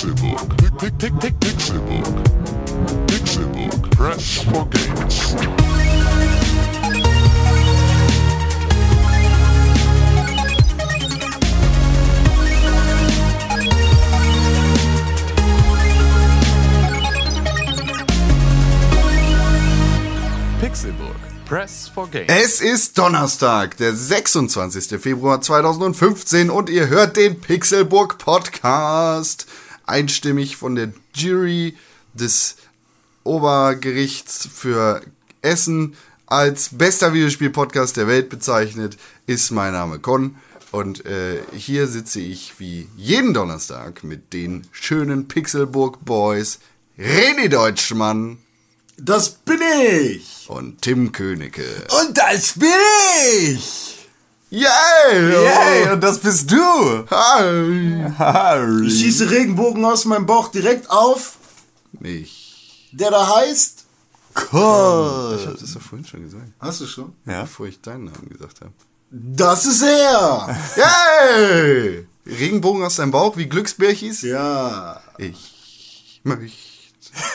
Pick, Pixelbook. Pixelbook. Press for games. Pixelburg. Press for Games. Es ist Donnerstag, der 26. Februar 2015 und ihr hört den Pixelburg Podcast. Einstimmig von der Jury des Obergerichts für Essen als bester Videospiel-Podcast der Welt bezeichnet, ist mein Name Con. Und äh, hier sitze ich wie jeden Donnerstag mit den schönen Pixelburg Boys René Deutschmann Das bin ich! und Tim Königke. Und das bin ich! Yay! Yay, und das bist du! Hi! Ich schieße Regenbogen aus meinem Bauch direkt auf, Ich. der da heißt. Ich hab das doch vorhin schon gesagt, Hast du schon? ja. bevor ich deinen Namen gesagt habe. Das ist er! Yay! Regenbogen aus deinem Bauch wie Glücksbärchis? Ja. Ich möchte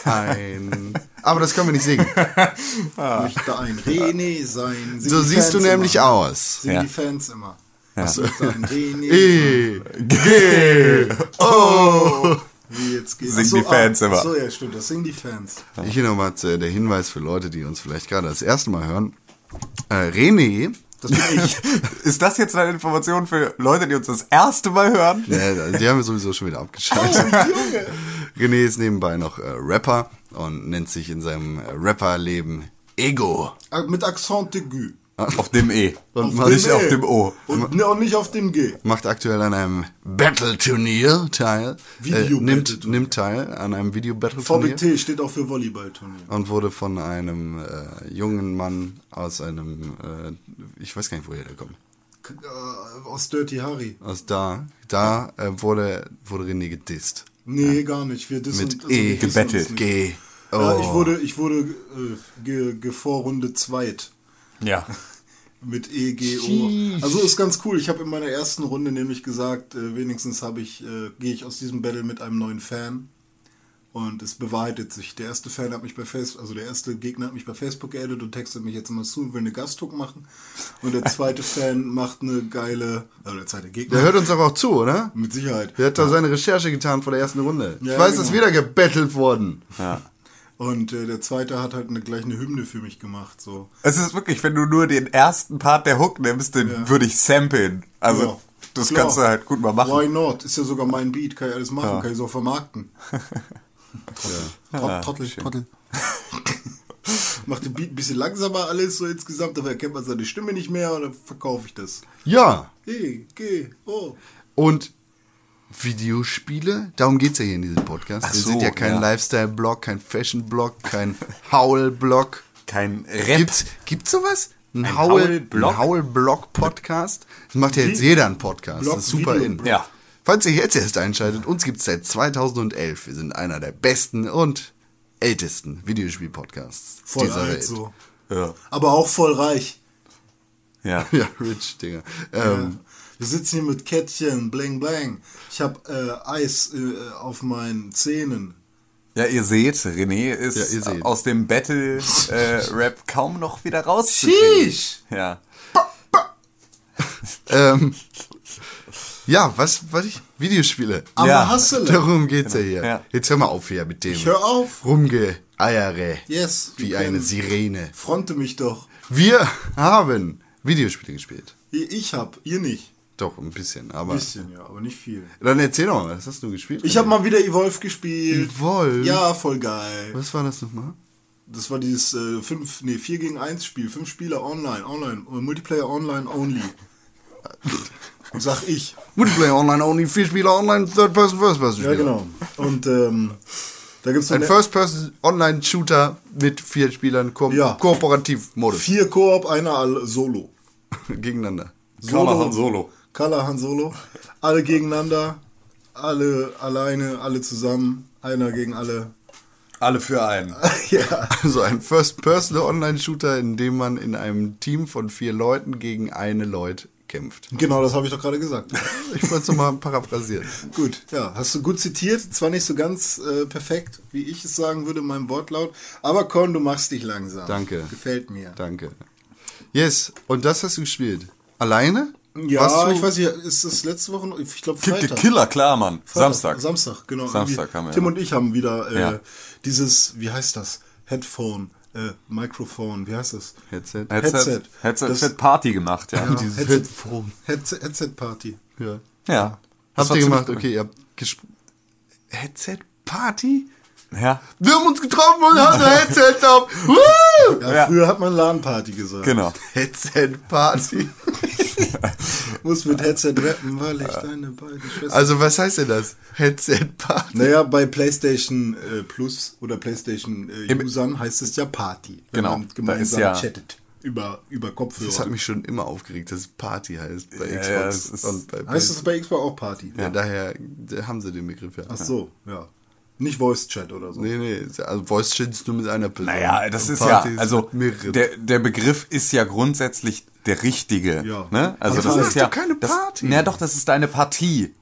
ein. Aber das können wir nicht singen. Möchte ein René sein. Singen So siehst du Fans nämlich immer. aus. Singen Ja. die Fans immer. Ja. Möchte ein René. E, G, O. Wie jetzt geht. Singen so, die Fans ah, immer. ach So, ja, stimmt, das singen die Fans. Hier nochmal äh, der Hinweis für Leute, die uns vielleicht gerade das erste Mal hören. Äh, René, Das bin ich. Ist das jetzt eine Information für Leute, die uns das erste Mal hören? Ja, die haben wir sowieso schon wieder abgeschaltet. Junge. René ist nebenbei noch äh, Rapper und nennt sich in seinem äh, Rapperleben Ego. Ah, Mit Accent aigu. Auf dem E. Und Auf Nicht dem auf E. dem O. Und, ne, und nicht auf dem G. macht aktuell an einem Battle-Turnier teil. Video- äh, nimmt, nimmt teil an einem Video-Battle-Turnier. VBT steht auch für Volleyballturnier. Und wurde von einem äh, jungen Mann aus einem, äh, ich weiß gar nicht, woher der kommt. Äh, Aus Dirty Harry. Aus da, da äh, wurde, wurde René gedisst. Nee, gar nicht. Wir dissen, Mit also E gebettelt. G. Oh. Ja, ich wurde, ich wurde äh, ge, ge Vorrunde zweit. Ja. Mit E, G, O. Also ist ganz cool. Ich habe in meiner ersten Runde nämlich gesagt, äh, wenigstens habe ich, äh, gehe ich aus diesem Battle mit einem neuen Fan. Und es bewahrheitet sich. Der erste Fan hat mich bei Facebook, also der erste Gegner hat mich bei Facebook geaddet und textet mich jetzt immer zu und will eine Gasthook machen. Und der zweite Fan macht eine geile, also der zweite Gegner. Der hört uns doch auch zu, oder? mit Sicherheit. Der hat da seine Recherche getan vor der ersten Runde. ich Ja, weiß, genau. es ist wieder gebettelt worden. ja. Und äh, der zweite hat halt eine, gleich eine Hymne für mich gemacht. So. Es ist wirklich, wenn du nur den ersten Part der Hook nimmst, den Ja. würde ich samplen. Also, Ja, das klar. kannst du halt gut mal machen. Why not? Ist ja sogar mein Beat, kann ich alles machen, Ja. kann ich so vermarkten. Trottel, Trottel, Trottel. Macht den Beat ein bisschen langsamer alles so insgesamt, aber erkennt man seine Stimme nicht mehr und dann verkaufe ich das. Ja. E, G, O. Und Videospiele, darum geht's ja hier in diesem Podcast. Ach Wir so, sind ja kein ja. Lifestyle-Blog, kein Fashion-Blog, kein Howl-Blog. Kein Rap. Gibt's, gibt's sowas? Ein, Ein Howl- Howl-Blog? ein Howl-Blog-Podcast? Das macht ja jetzt jeder einen Podcast. Blog- das ist super in. Ja. Falls ihr jetzt erst einschaltet, uns gibt's seit 2011. Wir sind einer der besten und ältesten Videospiel-Podcasts Voll dieser alt Welt. so. Ja. Aber auch voll reich. Ja. Ja, rich, Digga. Ja. Ähm, Wir sitzen hier mit Kettchen, bling bling. Ich habe äh, Eis äh, auf meinen Zähnen. Ja, ihr seht, René ist Ja, seht. aus dem Battle-Rap kaum noch wieder rauszukriegen. Sheesh. Ja. ähm, ja, was, was ich? Videospiele. Aber Ja. Hassele. Darum geht's ja hier. Ja. Jetzt hör mal auf hier mit dem. Ich hör auf. Rumgeeiere. Yes. Wie eine Sirene. Fronte mich doch. Wir haben Videospiele gespielt. Ich hab, ihr nicht. Doch, ein bisschen, aber. Ein bisschen, ja, aber nicht viel. Dann erzähl doch mal, was hast du gespielt? Ich habe mal wieder Evolve gespielt. Evolve? Ja, voll geil. Was war das nochmal? Das war dieses äh, 5, nee, 4 gegen 1 Spiel. Fünf Spieler online, online, äh, Multiplayer online only. Sag ich. Multiplayer Online Only, vier Spieler online, Third Person, First Person Ja, Spieler. genau. Und ähm, da gibt's so Ein First Person Online Shooter mit vier Spielern, Ko Ja. Kooperativ-Modus. vier Koop, einer all solo. Gegeneinander. Callahan Solo. Callahan Solo. Alle gegeneinander, alle alleine, alle zusammen, einer gegen alle. Alle für einen. ja. Also ein First Person Online Shooter, in dem man in einem Team von vier Leuten gegen eine Leut kämpft. Genau, das habe ich doch gerade gesagt. Ich wollte es nochmal paraphrasieren. gut, ja, hast du gut zitiert. Zwar nicht so ganz äh, perfekt, wie ich es sagen würde in meinem Wortlaut, aber Con, du machst dich langsam. Danke. Gefällt mir. Danke. Yes, und das hast du gespielt. Alleine? Ja, ich weiß nicht, ist das letzte Woche? Ich glaube Freitag. Killer, klar, Mann. Freitag. Samstag. Samstag, genau. Samstag haben wir, Tim ja. und ich haben wieder äh, Ja. dieses, wie heißt das? Headphone, äh, Mikrofon, wie heißt das? Headset. Headset, Headset. Headset, Das- wird Party gemacht, ja. Ja, Dieses Headset. Headset, Headset Party. Ja. Ja. Habt ihr gemacht? Okay, ihr habt. Headset Party? Ja, Wir haben uns getroffen und haben ein Headset auf. Woo! Ja, Ja. früher hat man LAN-Party gesagt. genau. Headset Party. Muss mit Headset rappen, weil ich deine beiden Schwestern. Also was heißt denn das? Headset Party. naja, bei PlayStation äh, Plus oder PlayStation äh, Usern heißt es ja Party. Wenn Genau, man da gemeinsam ist ja- chattet. Über, über Kopfhörer. Das hat mich schon immer aufgeregt, dass es Party heißt bei Ja, Xbox ja, es ist- und bei heißt es bei Xbox auch Party? Ja, daher da haben sie den Begriff ja. Ach so, ja. Nicht Voice Chat oder so. Nee, nee, also Voice Chat ist nur mit einer Person. Naja, das Und ist ja, Party also der, der Begriff ist ja grundsätzlich der richtige. Ja. Ne? Also Aber das das ist ja doch keine das, Party. Na doch, das ist eine Partie.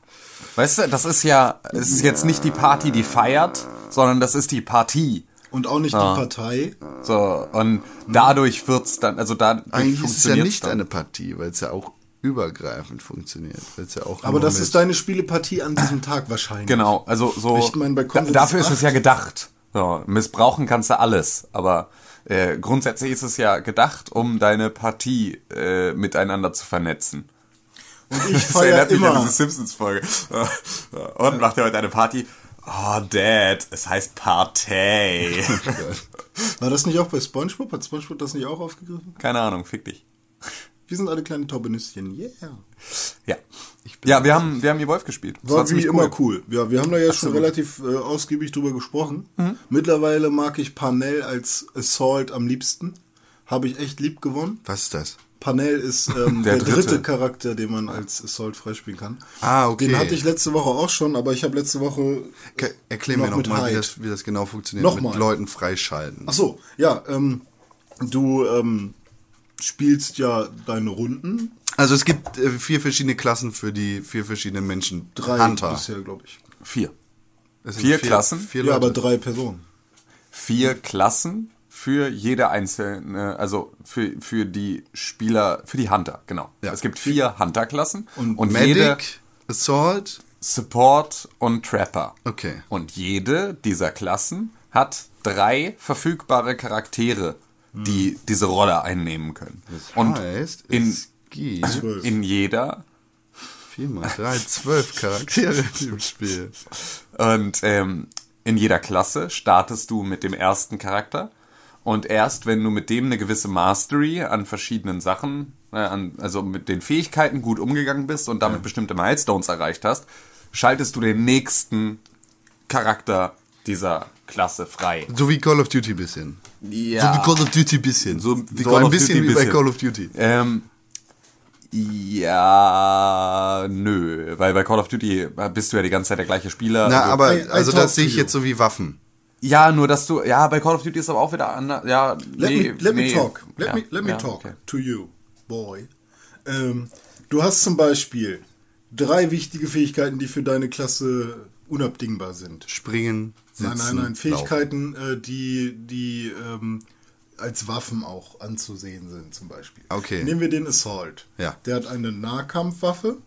Weißt du, das ist ja, es ist jetzt nicht die Party, die feiert, sondern das ist die Partie. Und auch nicht Ah. die Partei. So, und dadurch wird's dann, also dadurch Eigentlich ist es ja nicht dann. eine Partie, weil es ja auch übergreifend funktioniert. Weil's ja auch Aber das ist deine Spielepartie an diesem Tag wahrscheinlich. Genau, also so. Ich meine, bei da, Konsens dafür ist es 8 ja gedacht. So, missbrauchen kannst du alles, aber äh, grundsätzlich ist es ja gedacht, um deine Partie äh, miteinander zu vernetzen. Und ich Das erinnert mich an immer. diese Simpsons-Folge. Und macht ihr heute eine Party? Oh, Dad, es heißt Partei. War das nicht auch bei Spongebob? Hat Spongebob das nicht auch aufgegriffen? Keine Ahnung, fick dich. Wir sind alle kleine Taubenüschen. Yeah. Ja. Ja, wir haben, wir haben Evolve gespielt. Das War wie ziemlich immer cool. Ja, wir haben da ja schon relativ äh, ausgiebig drüber gesprochen. Mittlerweile mag ich Parnell als Assault am liebsten. Habe ich echt lieb gewonnen. Was ist das? Parnell ist ähm, Der der, dritte. dritte. Charakter, den man als Assault freispielen kann. Ah, okay. Den hatte ich letzte Woche auch schon, aber ich habe letzte Woche. Ke- Erklär Noch mir nochmal, wie das, wie das genau funktioniert. Nochmal. Mit Leuten freischalten. Ach so, ja, ähm, du ähm, spielst ja deine Runden. Also es gibt äh, vier verschiedene Klassen für die vier verschiedenen Menschen. Drei Hunter. bisher, glaube ich. Vier. Es sind vier Klassen? Vier Ja, aber drei Personen. Vier Klassen für jede einzelne, also für, für die Spieler, für die Hunter, genau. Ja. Es gibt vier Hunter-Klassen Und und jede Medic, Assault. Support und Trapper. Okay. Und jede dieser Klassen hat drei verfügbare Charaktere, die diese Rolle einnehmen können. und heißt, in, es gibt in jeder vier mal drei, zwölf Charaktere im Spiel. Und ähm, in jeder Klasse startest du mit dem ersten Charakter. Und erst wenn du mit dem eine gewisse Mastery an verschiedenen Sachen, äh, an, also mit den Fähigkeiten gut umgegangen bist und damit bestimmte Milestones erreicht hast, schaltest du den nächsten Charakter dieser Klasse frei. So wie Call of Duty bisschen. Ja. So wie Call of Duty bisschen. So wie so Call ein of bisschen Duty wie bei bisschen. Call of Duty. Ähm, ja, nö, weil bei Call of Duty bist du ja die ganze Zeit der gleiche Spieler. Na, Also- aber also talk das sehe ich jetzt so wie Waffen. Ja, nur dass du, ja, bei Call of Duty ist aber auch wieder anders. Ja, Let, nee, me, let nee. me talk. Let ja, me, let me ja, talk okay. to you, boy. Ähm, du hast zum Beispiel drei wichtige Fähigkeiten, die für deine Klasse unabdingbar sind. Springen, sitzen, Nein, nein, nein. Fähigkeiten, äh, die, die ähm, als Waffen auch anzusehen sind, zum Beispiel. Okay. Nehmen wir den Assault. Ja. Der hat eine Nahkampfwaffe,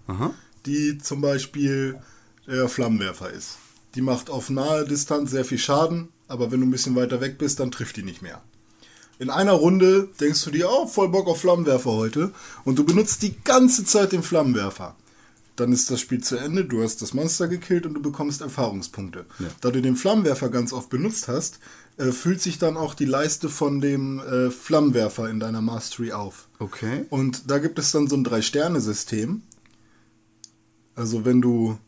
die zum Beispiel der Flammenwerfer ist. Die macht auf nahe Distanz sehr viel Schaden, aber wenn du ein bisschen weiter weg bist, dann trifft die nicht mehr. In einer Runde denkst du dir, oh, voll Bock auf Flammenwerfer heute. Und du benutzt die ganze Zeit den Flammenwerfer. Dann ist das Spiel zu Ende, du hast das Monster gekillt und du bekommst Erfahrungspunkte. Da du den Flammenwerfer ganz oft benutzt hast, äh, füllt sich dann auch die Leiste von dem äh, Flammenwerfer in deiner Mastery auf. Okay. Und da gibt es dann so ein Drei-Sterne-System. Also wenn du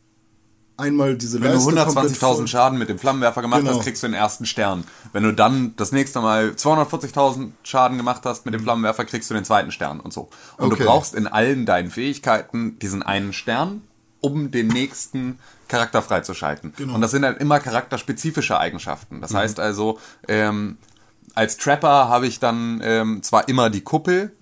einmal diese Wenn du Leiste voll- 120.000 Schaden mit dem Flammenwerfer gemacht Genau. hast, kriegst du den ersten Stern. Wenn du dann das nächste Mal 240.000 Schaden gemacht hast mit dem Flammenwerfer, kriegst du den zweiten Stern und so. Und Okay. du brauchst in allen deinen Fähigkeiten diesen einen Stern, um den nächsten Charakter freizuschalten. Genau. Und das sind dann immer charakterspezifische Eigenschaften. Das heißt also, ähm, als Trapper habe ich dann ähm, zwar immer die Kuppel,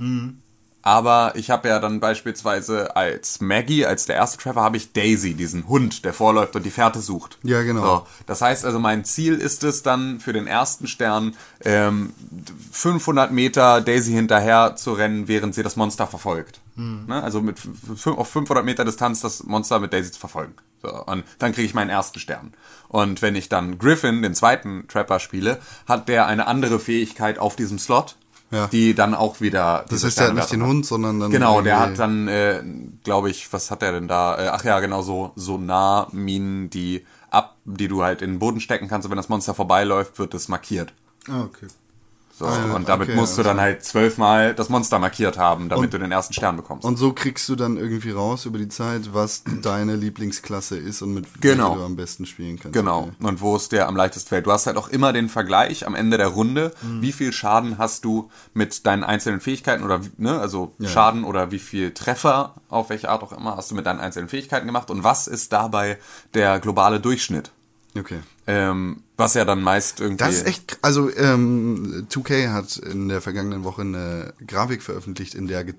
Aber ich habe ja dann beispielsweise als Maggie, als der erste Treffer, habe ich Daisy, diesen Hund, der vorläuft und die Fährte sucht. Ja, genau. So, das heißt also, mein Ziel ist es dann für den ersten Stern, ähm, 500 Meter Daisy hinterher zu rennen, während sie das Monster verfolgt. Ne? Also mit auf 500 Meter Distanz das Monster mit Daisy zu verfolgen. So, und dann kriege ich meinen ersten Stern. Und wenn ich dann Griffin, den zweiten Trapper, spiele, hat der eine andere Fähigkeit auf diesem Slot, Ja. die dann auch wieder. Das der hat nicht den. Hund, sondern dann. Genau, der hat dann, äh, glaube ich, was hat der denn da? Äh, ach ja, genau, so Sonarminen, die ab, die du halt in den Boden stecken kannst und wenn das Monster vorbeiläuft, wird es markiert. Ah, okay. So, ja, und damit okay, musst du also- dann halt zwölfmal das Monster markiert haben, damit du den ersten Stern bekommst. Und so kriegst du dann irgendwie raus über die Zeit, was deine Lieblingsklasse ist und mit Genau. welcher du am besten spielen kannst. Genau. Okay. Und wo es dir am leichtesten fällt. Du hast halt auch immer den Vergleich am Ende der Runde, Mhm. wie viel Schaden hast du mit deinen einzelnen Fähigkeiten oder wie- ne, also Schaden oder wie viel Treffer auf welche Art auch immer hast du mit deinen einzelnen Fähigkeiten gemacht und was ist dabei der globale Durchschnitt? Okay. Ähm, was ja dann meist irgendwie. Das ist echt, also ähm, 2K hat in der vergangenen Woche eine Grafik veröffentlicht, in der äh,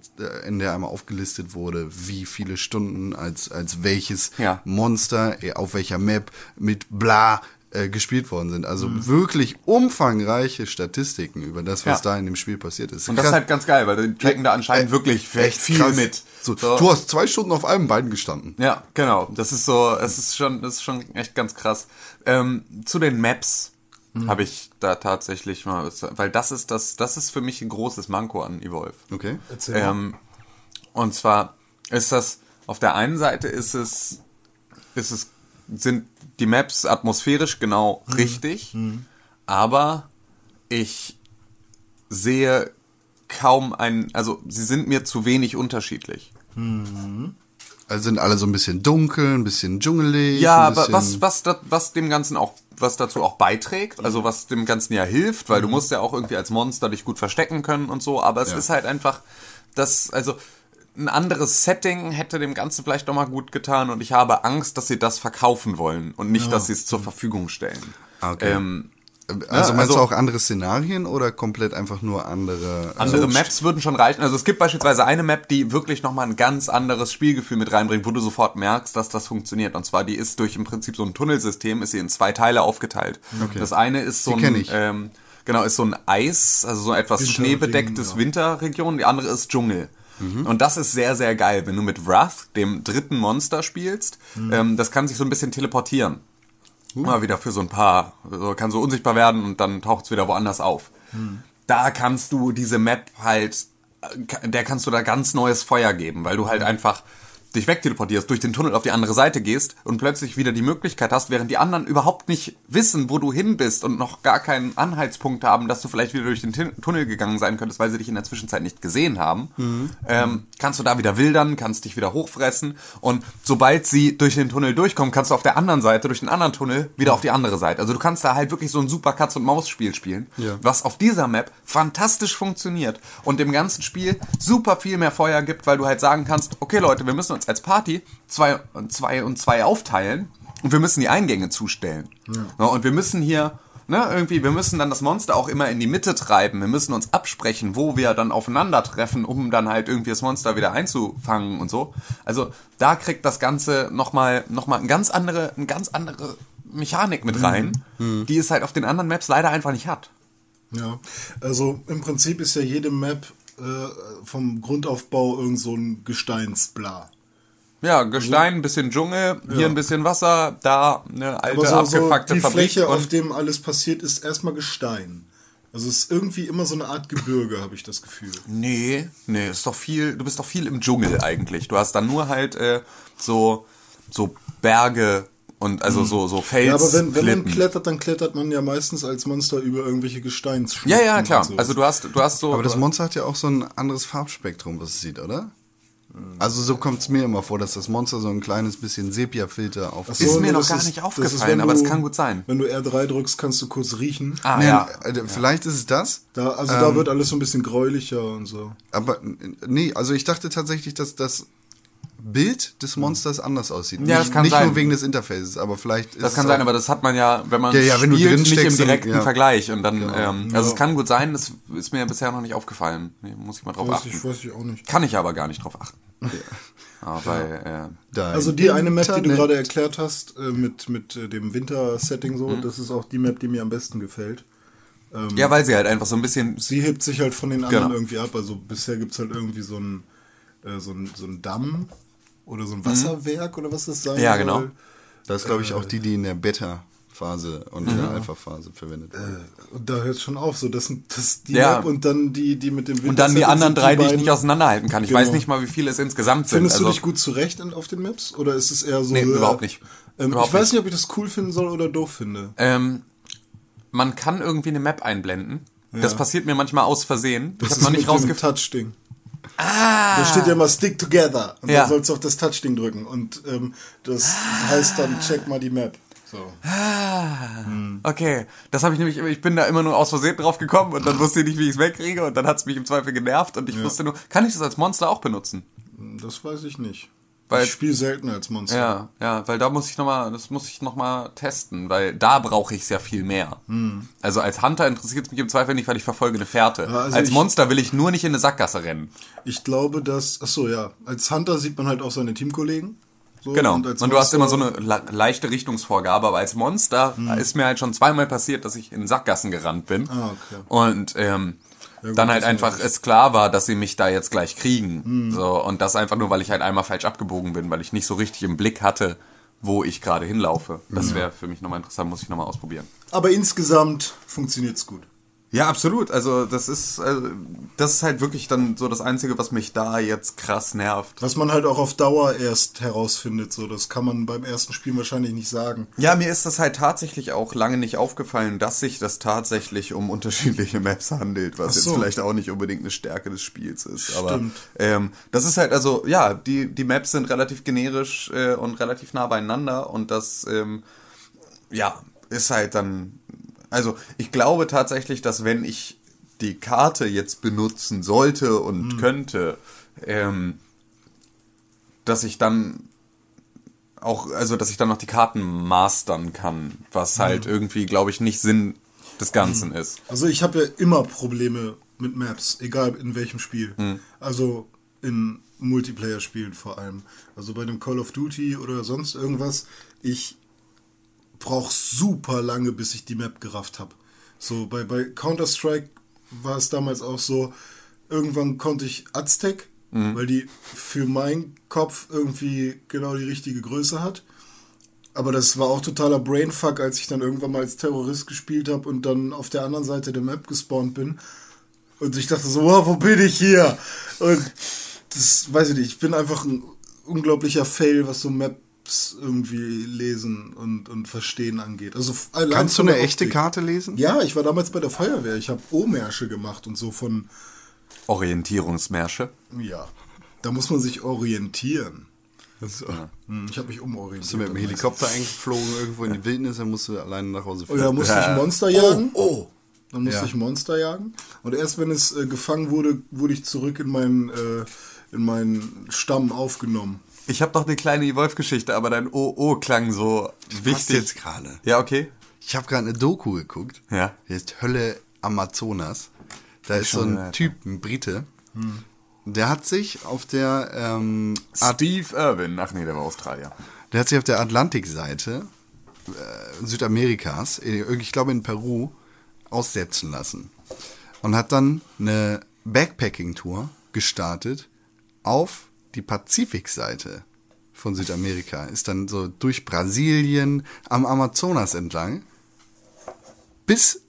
in der einmal aufgelistet wurde, wie viele Stunden als als welches Ja. Monster äh, auf welcher Map mit bla äh, gespielt worden sind. Also wirklich umfangreiche Statistiken über das, was Mhm. Ja. da in dem Spiel passiert ist. und das ist Krass. halt ganz geil, weil die tracken da anscheinend Äh, wirklich echt viel krass. mit. So, So. Du hast zwei Stunden auf einem Bein gestanden. Ja, genau. Das ist so, es ist schon, das ist schon echt ganz krass. Ähm, zu den Maps habe ich da tatsächlich mal, was- weil das ist das, das ist für mich ein großes Manko an Evolve. Okay. Erzähl mal. Ähm, und zwar ist das, auf der einen Seite ist es, ist es, sind die Maps atmosphärisch genau richtig, aber ich sehe kaum ein, also sie sind mir zu wenig unterschiedlich. Also sind alle so ein bisschen dunkel, ein bisschen dschungelig. Ja, ein aber bisschen was, was, da, was dem Ganzen auch, was dazu auch beiträgt, also was dem Ganzen ja hilft, weil du musst ja auch irgendwie als Monster dich gut verstecken können und so, aber es Ja. ist halt einfach, das, also ein anderes Setting hätte dem Ganzen vielleicht nochmal gut getan und ich habe Angst, dass sie das verkaufen wollen und nicht, dass sie es zur Verfügung stellen. Ah, okay. Ähm, Also Ja, meinst du also- auch andere Szenarien oder komplett einfach nur andere? Andere also, Maps würden schon reichen. Also es gibt beispielsweise eine Map, die wirklich nochmal ein ganz anderes Spielgefühl mit reinbringt, wo du sofort merkst, dass das funktioniert. Und zwar, die ist durch im Prinzip so ein Tunnelsystem, ist sie in zwei Teile aufgeteilt. Okay. Das eine ist so Die ein, ähm, genau, ist so ein Eis, also so etwas schneebedecktes ja. Winterregion. Die andere ist Dschungel. Mhm. Und das ist sehr, sehr geil, wenn du mit Wrath, dem dritten Monster, spielst. Mhm. Ähm, das kann sich so ein bisschen teleportieren. Uh. Mal wieder für so ein paar, so, kann so unsichtbar werden und dann taucht es wieder woanders auf. Da kannst du diese Map halt, äh, der kannst du da ganz neues Feuer geben, weil du halt einfach dich wegteleportierst, durch den Tunnel auf die andere Seite gehst und plötzlich wieder die Möglichkeit hast, während die anderen überhaupt nicht wissen, wo du hin bist und noch gar keinen Anhaltspunkt haben, dass du vielleicht wieder durch den Tunnel gegangen sein könntest, weil sie dich in der Zwischenzeit nicht gesehen haben, ähm, kannst du da wieder wildern, kannst dich wieder hochfressen und sobald sie durch den Tunnel durchkommen, kannst du auf der anderen Seite, durch den anderen Tunnel, wieder auf die andere Seite. Also du kannst da halt wirklich so ein super Katz-und-Maus-Spiel spielen, Ja. was auf dieser Map fantastisch funktioniert und dem ganzen Spiel super viel mehr Feuer gibt, weil du halt sagen kannst, okay Leute, wir müssen uns als Party zwei, zwei und zwei aufteilen und wir müssen die Eingänge zustellen. Ja, und wir müssen hier, ne, irgendwie, wir müssen dann das Monster auch immer in die Mitte treiben. Wir müssen uns absprechen, wo wir dann aufeinandertreffen, um dann halt irgendwie das Monster wieder einzufangen und so. Also da kriegt das Ganze nochmal noch mal eine ganz andere, eine ganz andere Mechanik mit rein, die es halt auf den anderen Maps leider einfach nicht hat. Ja, also im Prinzip ist ja jede Map äh, vom Grundaufbau irgend so ein Gesteinsbla. Ja, Gestein, ein bisschen Dschungel, hier ein bisschen Wasser, da eine alte, Aber so, so abgefuckte die Fabrik. Fläche, auf dem alles passiert, ist erstmal Gestein. Also es ist irgendwie immer so eine Art Gebirge, habe ich das Gefühl. nee, nee, ist doch viel, du bist doch viel im Dschungel eigentlich. Du hast dann nur halt äh, so, so Berge und also so, so Fels. Ja, aber wenn, wenn man klettert, dann klettert man ja meistens als Monster über irgendwelche Gesteinsschluchten. Ja, ja, klar. so. Also du hast, du hast so. Aber das Monster hat ja auch so ein anderes Farbspektrum, was es sieht, oder? Also so kommt es mir immer vor, dass das Monster so ein kleines bisschen Sepia-Filter auf. So, ist mir noch gar ist- nicht das ist, aufgefallen, wenn aber du- das kann gut sein. Wenn du R3 drückst, kannst du kurz riechen. Ah, Nee, ja. äh, Vielleicht ist es das, Da, also Ähm. da wird alles so ein bisschen gräulicher und so. aber nee, also ich dachte tatsächlich, dass das Bild des Monsters anders aussieht. Ja, nicht, das kann nicht sein. nur wegen des Interfaces, aber vielleicht ist Das kann sein, aber das hat man ja, wenn man Ja, ja, wenn du spielt, nicht im direkten ja. Vergleich. Und dann, ähm, also Ja. es kann gut sein, das ist mir bisher noch nicht aufgefallen. Nee, muss ich mal drauf Weiß achten. ich, weiß ich auch nicht. Kann ich aber gar nicht drauf achten. Aber weil, äh, Also die eine Map, die du gerade erklärt hast, äh, mit, mit äh, dem Winter-Setting Mhm. so, das ist auch die Map, die mir am besten gefällt. ja, weil sie halt einfach so ein bisschen Sie hebt sich halt von den anderen Genau. irgendwie ab. Also bisher gibt es halt irgendwie so ein, äh, so ein, so ein Damm oder so ein Mhm. Wasserwerk oder was das sein Ja, soll. genau. Das ist, glaube ich, auch die, die in der Beta-Phase und Mhm. der Alpha-Phase verwendet werden. Und da hört es schon auf, so das, sind- das die Ja. Map und dann die, die mit dem und dann die anderen drei, die ich beiden. nicht auseinanderhalten kann. Ich weiß Genau. nicht mal, wie viele es insgesamt sind. Findest also, du dich gut zurecht in- auf den Maps? Oder ist es eher so. Nee, äh, überhaupt nicht. Ähm, Überhaupt ich weiß nicht. ob ich das cool finden soll oder doof finde. Ähm, man kann irgendwie eine Map einblenden. Das Ja. passiert mir manchmal aus Versehen. Ich Das habe ist noch nicht rausgefunden. Touch-Ding. Ah. Da steht ja immer Stick Together. Und Ja. da sollst du auf das Touch-Ding drücken. Und ähm, das heißt dann, check mal die Map. So. Okay, das habe ich nämlich, ich bin da immer nur aus Versehen drauf gekommen und dann wusste ich nicht, wie ich es wegkriege und dann hat es mich im Zweifel genervt und ich wusste nur, kann ich das als Monster auch benutzen? Das weiß ich nicht. Weil- ich spiele selten als Monster. Ja, ja, weil da muss ich noch mal, das muss ich noch mal testen, weil da brauche ich es ja viel mehr. Also als Hunter interessiert es mich im Zweifel nicht, weil ich verfolge eine Fährte. Ja, also als ich- Monster will ich nur nicht in eine Sackgasse rennen. Ich glaube, dass. Achso, ja. Als Hunter sieht man halt auch seine Teamkollegen. So, Genau. Und, als du hast immer so eine le- leichte Richtungsvorgabe, aber als Monster ist mir halt schon zweimal passiert, dass ich in Sackgassen gerannt bin. Ah, okay. Und ähm, Ja, gut, dann halt einfach es klar war, dass sie mich da jetzt gleich kriegen. Hm. So, und das einfach nur, weil ich halt einmal falsch abgebogen bin, weil ich nicht so richtig im Blick hatte, wo ich gerade hinlaufe. Das wäre für mich nochmal interessant, muss ich nochmal ausprobieren. Aber insgesamt funktioniert's gut. Ja, absolut. Also das ist, also, das ist halt wirklich dann so das Einzige, was mich da jetzt krass nervt. Was man halt auch auf Dauer erst herausfindet. So, das kann man beim ersten Spiel wahrscheinlich nicht sagen. Ja, mir ist das halt tatsächlich auch lange nicht aufgefallen, dass sich das tatsächlich um unterschiedliche Maps handelt, was so. jetzt vielleicht auch nicht unbedingt eine Stärke des Spiels ist. Aber Stimmt. ähm, das ist halt, also ja, die, die Maps sind relativ generisch äh, und relativ nah beieinander und das, ähm, ja, ist halt dann, also ich glaube tatsächlich, dass wenn ich die Karte jetzt benutzen sollte und Hm. könnte, ähm, dass ich dann auch, also dass ich dann noch die Karten mastern kann, was halt irgendwie, glaube ich, nicht Sinn des Ganzen ist. Also ich habe ja immer Probleme mit Maps, egal in welchem Spiel. Also in Multiplayer-Spielen vor allem. Also bei dem Call of Duty oder sonst irgendwas. Ich brauche super lange, bis ich die Map gerafft habe. So bei, bei Counter-Strike war es damals auch so, irgendwann konnte ich Aztec, weil die für meinen Kopf irgendwie genau die richtige Größe hat. Aber das war auch totaler Brainfuck, als ich dann irgendwann mal als Terrorist gespielt habe und dann auf der anderen Seite der Map gespawnt bin. Und ich dachte so, wow, wo bin ich hier? Und das weiß ich nicht, ich bin einfach ein unglaublicher Fail, was so Maps irgendwie lesen und, und verstehen angeht. Also Kannst du eine echte Optik. Karte lesen? Ja, ich war damals bei der Feuerwehr. Ich habe O-Märsche gemacht und so von, Orientierungsmärsche. ja, da muss man sich orientieren. So. Hm, Ich habe mich umorientiert. Bist du mit dem Helikopter eingeflogen irgendwo in die Wildnis, dann musst du alleine nach Hause Oh, ja, musste Ja. ich Monster jagen. Oh, Dann musste Ja. ich Monster jagen. Und erst wenn es äh, gefangen wurde, wurde ich zurück in meinen, äh, in meinen Stamm aufgenommen. Ich habe noch eine kleine Wolf-Geschichte, aber dein OO klang so passt wichtig. jetzt gerade. Ja, okay. Ich habe gerade eine Doku geguckt. Ja. Die heißt Hölle Amazonas. Da ist so ein gehört, Typ, ein Brite. Der hat sich auf der ähm, Steve Irwin. Ach nee, der war Australier. der hat sich auf der Atlantikseite äh, Südamerikas, ich glaube in Peru, aussetzen lassen. Und hat dann eine Backpacking-Tour gestartet auf die Pazifikseite von Südamerika. Ist dann so durch Brasilien am Amazonas entlang bis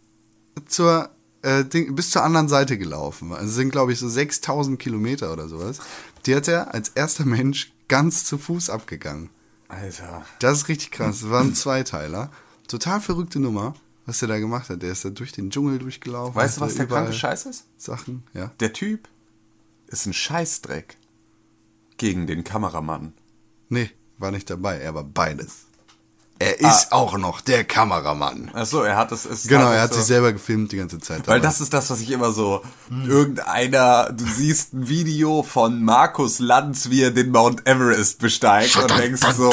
zur äh, bis zur anderen Seite gelaufen. Also es sind, glaube ich, so 6000 Kilometer oder sowas. Die hat er als erster Mensch ganz zu Fuß abgegangen. Alter. Das ist richtig krass. Das war ein Zweiteiler. Total verrückte Nummer, was der da gemacht hat. Der ist da durch den Dschungel durchgelaufen. Weißt du, was der kranke Scheiß ist? Sachen, ja. Der Typ ist ein Scheißdreck gegen den Kameramann. Nee, war nicht dabei. Er war beides. Er ist auch noch der Kameramann. Achso, er hat es. es Genau, er hat so, sich selber gefilmt die ganze Zeit. Weil das ist das, was ich immer so. Irgendeiner, du siehst ein Video von Markus Lanz, wie er den Mount Everest besteigt und denkst so,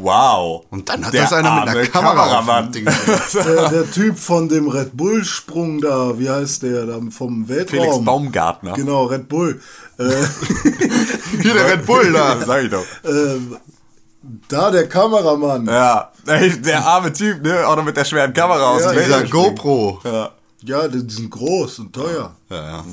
wow. Und dann hat der das einer mit einer Kamera Ding gemacht. Der, der Typ von dem Red Bull-Sprung da, wie heißt der, da vom Weltraum? Felix Baumgartner. Genau, Red Bull. Äh, Hier der Red Bull da. sag ich doch. ähm, da der Kameramann. Ja, ey, der arme Typ, ne? Auch noch mit der schweren Kamera aus Ja, dem Dieser. GoPro. Ja. Ja, die sind groß und teuer. Ja, ja.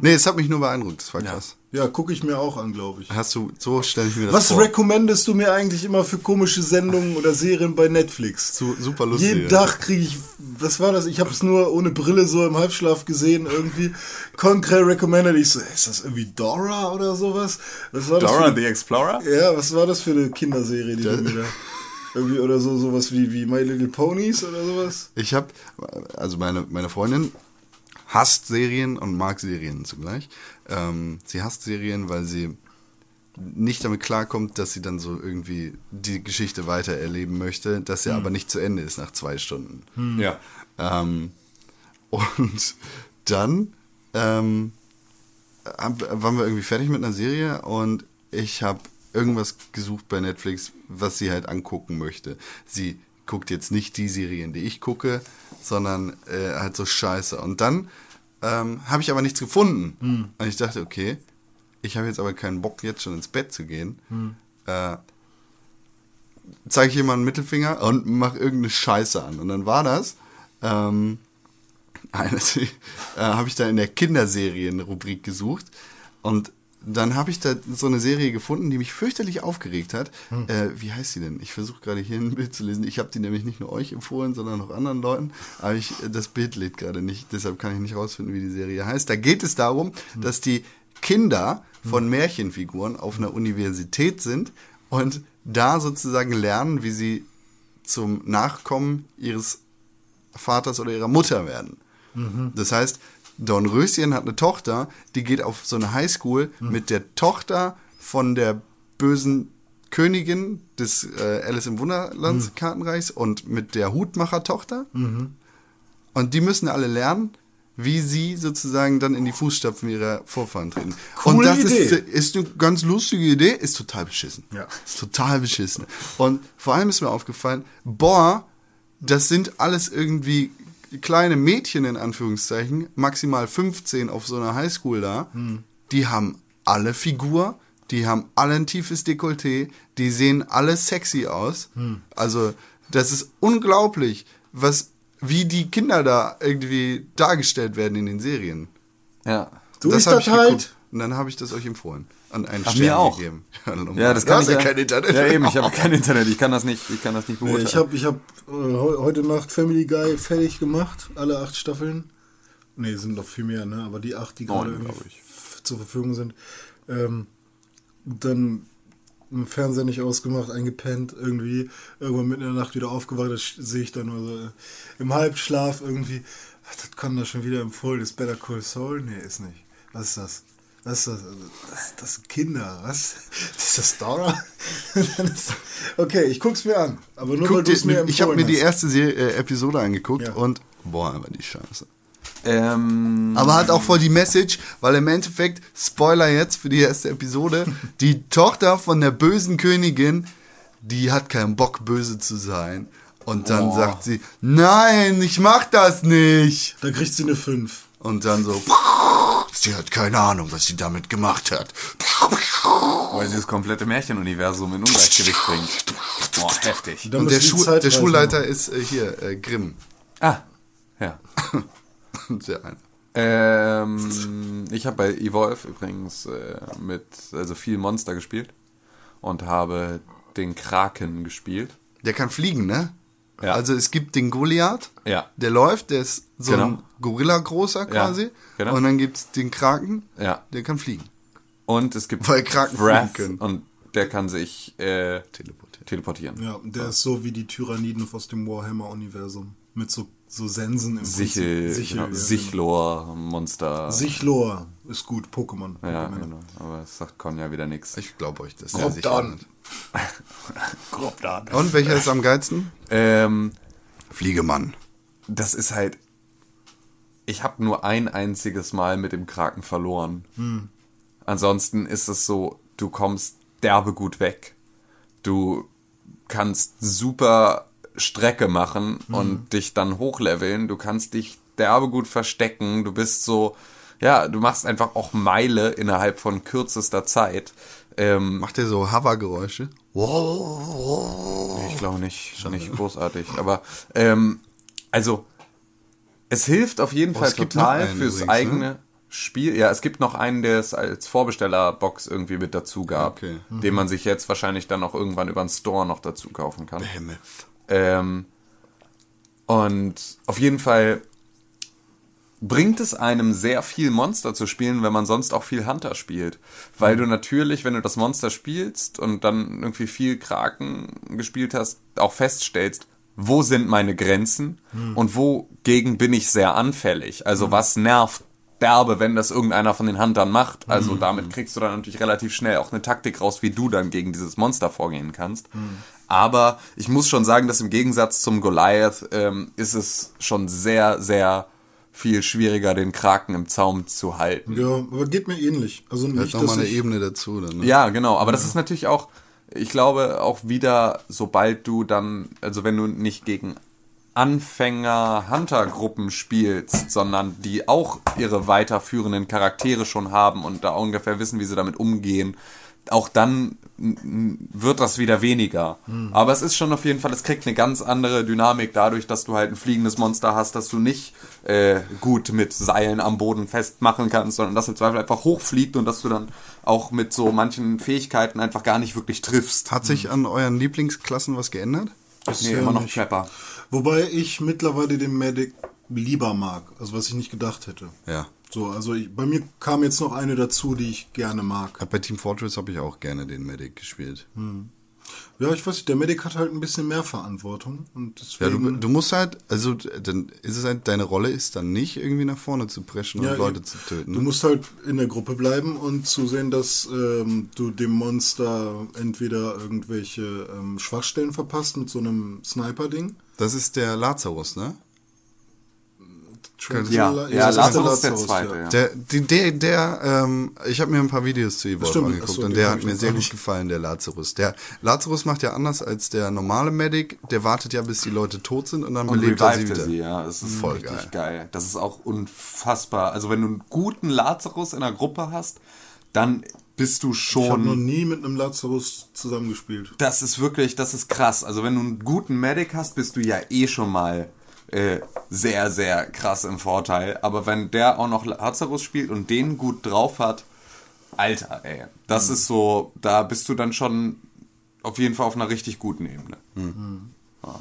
Nee, es hat mich nur beeindruckt. Das war krass. Ja, gucke ich mir auch an, glaube ich. Hast du, so stelle ich mir das Was vor. recommendest du mir eigentlich immer für komische Sendungen oder Serien bei Netflix? Su- super lustig. Jeden Tag kriege ich, was war das? Ich habe es nur ohne Brille so im Halbschlaf gesehen irgendwie. Concrete recommended. Ich so, ist das irgendwie Dora oder sowas? Was Dora für, the Explorer? Ja, was war das für eine Kinderserie, die du da irgendwie oder so sowas wie wie My Little Ponies oder sowas? Ich habe, also meine, meine Freundin hasst Serien und mag Serien zugleich. Ähm, sie hasst Serien, weil sie nicht damit klarkommt, dass sie dann so irgendwie die Geschichte weiter erleben möchte, dass sie aber nicht zu Ende ist nach zwei Stunden. Ja. Ähm, und dann ähm, waren wir irgendwie fertig mit einer Serie und ich habe irgendwas gesucht bei Netflix, was sie halt angucken möchte. Sie guckt jetzt nicht die Serien, die ich gucke, sondern äh, halt so Scheiße. Und dann ähm, habe ich aber nichts gefunden. Und ich dachte, okay, ich habe jetzt aber keinen Bock, jetzt schon ins Bett zu gehen. Äh, zeige ich jemanden Mittelfinger und mache irgendeine Scheiße an. Und dann war das, ähm, äh, habe ich da in der Kinderserien-Rubrik gesucht und dann habe ich da so eine Serie gefunden, die mich fürchterlich aufgeregt hat. Äh, wie heißt sie denn? Ich versuche gerade hier ein Bild zu lesen. Ich habe die nämlich nicht nur euch empfohlen, sondern auch anderen Leuten. Aber ich, das Bild lädt gerade nicht. Deshalb kann ich nicht rausfinden, wie die Serie heißt. Da geht es darum, dass die Kinder von Märchenfiguren auf einer Universität sind und da sozusagen lernen, wie sie zum Nachkommen ihres Vaters oder ihrer Mutter werden. Das heißt, Don Röschen hat eine Tochter, die geht auf so eine Highschool mit der Tochter von der bösen Königin des äh, Alice im Wunderland Kartenreichs und mit der Hutmacher-Tochter. Und die müssen alle lernen, wie sie sozusagen dann in die Fußstapfen ihrer Vorfahren treten. und Coole das ist, ist eine ganz lustige Idee, ist total beschissen. Ja. Ist total beschissen. Und vor allem ist mir aufgefallen, boah, das sind alles irgendwie kleine Mädchen in Anführungszeichen, maximal 15 auf so einer Highschool da, die haben alle Figur, die haben alle ein tiefes Dekolleté, die sehen alle sexy aus. Also, das ist unglaublich, was, wie die Kinder da irgendwie dargestellt werden in den Serien. Ja. Du das ist hab das ich halt? geguckt. Und dann habe ich das euch empfohlen. An einen Ach, Stern mir auch. gegeben. Ja, das Du kann hast ich ja kein Internet. Ja, eben, ich habe kein Internet. Ich kann das nicht, ich kann das nicht Nee, beurteilen. ich habe ich hab, äh, heu- heute Nacht Family Guy fertig gemacht, alle acht Staffeln. Nee, sind noch viel mehr, ne? Aber die acht, die gerade zur Verfügung sind. Ähm, dann im Fernseher nicht ausgemacht, eingepennt, irgendwie. Irgendwann mitten in der Nacht wieder aufgewacht, das sehe ich dann nur so äh, im Halbschlaf irgendwie. Ach, das kann da schon wieder empfohlen. Ist Better Call Saul? Nee, ist nicht. Was ist das? Was ist das? Also, Das, das sind Kinder, was? Ist das Dora? Dann okay, ich guck's mir an. Aber nur weil du es mir empfohlen ich habe mir die erste Serie, äh, Episode angeguckt Ja. und boah, aber die Scheiße. ähm, Aber hat auch voll die Message, weil im Endeffekt, Spoiler jetzt für die erste Episode, die Tochter von der bösen Königin, die hat keinen Bock, böse zu sein. Und dann Oh. sagt sie, nein, ich mach das nicht. Da kriegt sie eine 5. Und dann so, sie hat keine Ahnung, was sie damit gemacht hat. weil sie das komplette Märchenuniversum in Ungleichgewicht bringt. Boah, heftig. Und der, Schul der Schulleiter ist äh, hier, äh, Grimm. Ah, ja. Sehr ein. Ähm, ich habe bei Evolve übrigens äh, mit also viel Monster gespielt und habe den Kraken gespielt. Der kann fliegen, ne? Ja. Also es gibt den Goliath, Ja. der läuft, der ist so Genau. ein Gorilla großer quasi. genau. Und dann gibt's den Kraken, Ja. der kann fliegen. Und es gibt Weil Kraken Wrath fliegen können. und der kann sich äh, Teleportieren. teleportieren. Ja, der ist so wie die Tyranniden aus dem Warhammer-Universum. Mit so so Sensen im Sichel, Prinzip. Sichel genau, ja, Sichlor, genau. Ist gut, Pokémon. ja, Pokémon. genau. Aber das sagt Con ja wieder nichts. Ich glaube euch das. Grob sicher dann. Grob da. Und welcher ist am geilsten? Ähm, Fliegemann. das ist halt. Ich habe nur ein einziges Mal mit dem Kraken verloren. Ansonsten ist es so, du kommst derbe gut weg. Du kannst super Strecke machen und dich dann hochleveln. Du kannst dich derbe gut verstecken. Du bist so, ja, du machst einfach auch Meile innerhalb von kürzester Zeit. Ähm, Macht ihr so Hover-Geräusche? Ich glaube nicht, nicht großartig. Aber ähm, also es hilft auf jeden Oh, Fall total einen fürs übrigens, ne? eigene Spiel. Ja, es gibt noch einen, der es als Vorbestellerbox irgendwie mit dazu gab, Okay. den man sich jetzt wahrscheinlich dann auch irgendwann über den Store noch dazu kaufen kann. Behemoth. Ähm, und auf jeden Fall bringt es einem sehr viel Monster zu spielen, wenn man sonst auch viel Hunter spielt. Weil du natürlich, wenn du das Monster spielst und dann irgendwie viel Kraken gespielt hast, auch feststellst, wo sind meine Grenzen und wogegen bin ich sehr anfällig. Also was nervt derbe, wenn das irgendeiner von den Huntern macht. Also damit kriegst du dann natürlich relativ schnell auch eine Taktik raus, wie du dann gegen dieses Monster vorgehen kannst. Aber ich muss schon sagen, dass im Gegensatz zum Goliath ähm, ist es schon sehr, sehr viel schwieriger, den Kraken im Zaum zu halten. Ja, aber geht mir ähnlich. Also Da nicht, ist nochmal eine ich, Ebene dazu. Dann, ne? Ja, genau. Aber das ist natürlich auch, ich glaube, auch wieder, sobald du dann, also wenn du nicht gegen Anfänger-Hunter-Gruppen spielst, sondern die auch ihre weiterführenden Charaktere schon haben und da ungefähr wissen, wie sie damit umgehen, auch dann wird das wieder weniger. Aber es ist schon auf jeden Fall, es kriegt eine ganz andere Dynamik dadurch, dass du halt ein fliegendes Monster hast, das du nicht äh, gut mit Seilen am Boden festmachen kannst, sondern das im Zweifel einfach hochfliegt und dass du dann auch mit so manchen Fähigkeiten einfach gar nicht wirklich triffst. Hat sich an euren Lieblingsklassen was geändert? Nee, ja immer noch nicht. Trapper. Wobei ich mittlerweile den Medic lieber mag, also was ich nicht gedacht hätte. Ja. So, also ich, bei mir kam jetzt noch eine dazu, die ich gerne mag. Bei Team Fortress habe ich auch gerne den Medic gespielt. Ja, ich weiß nicht, der Medic hat halt ein bisschen mehr Verantwortung und Ja, deswegen. du, du musst halt, also dann ist es halt, deine Rolle ist dann nicht irgendwie nach vorne zu preschen Ja, und Leute eben. zu töten. Du ne? musst halt in der Gruppe bleiben und zusehen, dass ähm, du dem Monster entweder irgendwelche ähm, Schwachstellen verpasst mit so einem Sniper-Ding. Das ist der Lazarus, ne? Ja, das ja, ist Lazarus ist der zweite, ja. Der, der, der, ähm, ich habe mir ein paar Videos zu Evolve Stimmt, angeguckt achso, und der hat mir sehr gut gefallen, der Lazarus. Der Lazarus macht ja anders als der normale Medic, der wartet ja, bis die Leute tot sind und dann Und belebt er sie wieder. er sie, ja. Das ist Voll richtig geil. geil. Das ist auch unfassbar. Also wenn du einen guten Lazarus in der Gruppe hast, dann bist du Ich habe noch schon. nie mit einem Lazarus zusammengespielt. Das ist wirklich, das ist krass. Also wenn du einen guten Medic hast, bist du ja eh schon mal äh, sehr, sehr krass im Vorteil. Aber wenn der auch noch Lazarus spielt und den gut drauf hat, Alter, ey. Das Mhm. ist so, da bist du dann schon auf jeden Fall auf einer richtig guten Ebene. Mhm.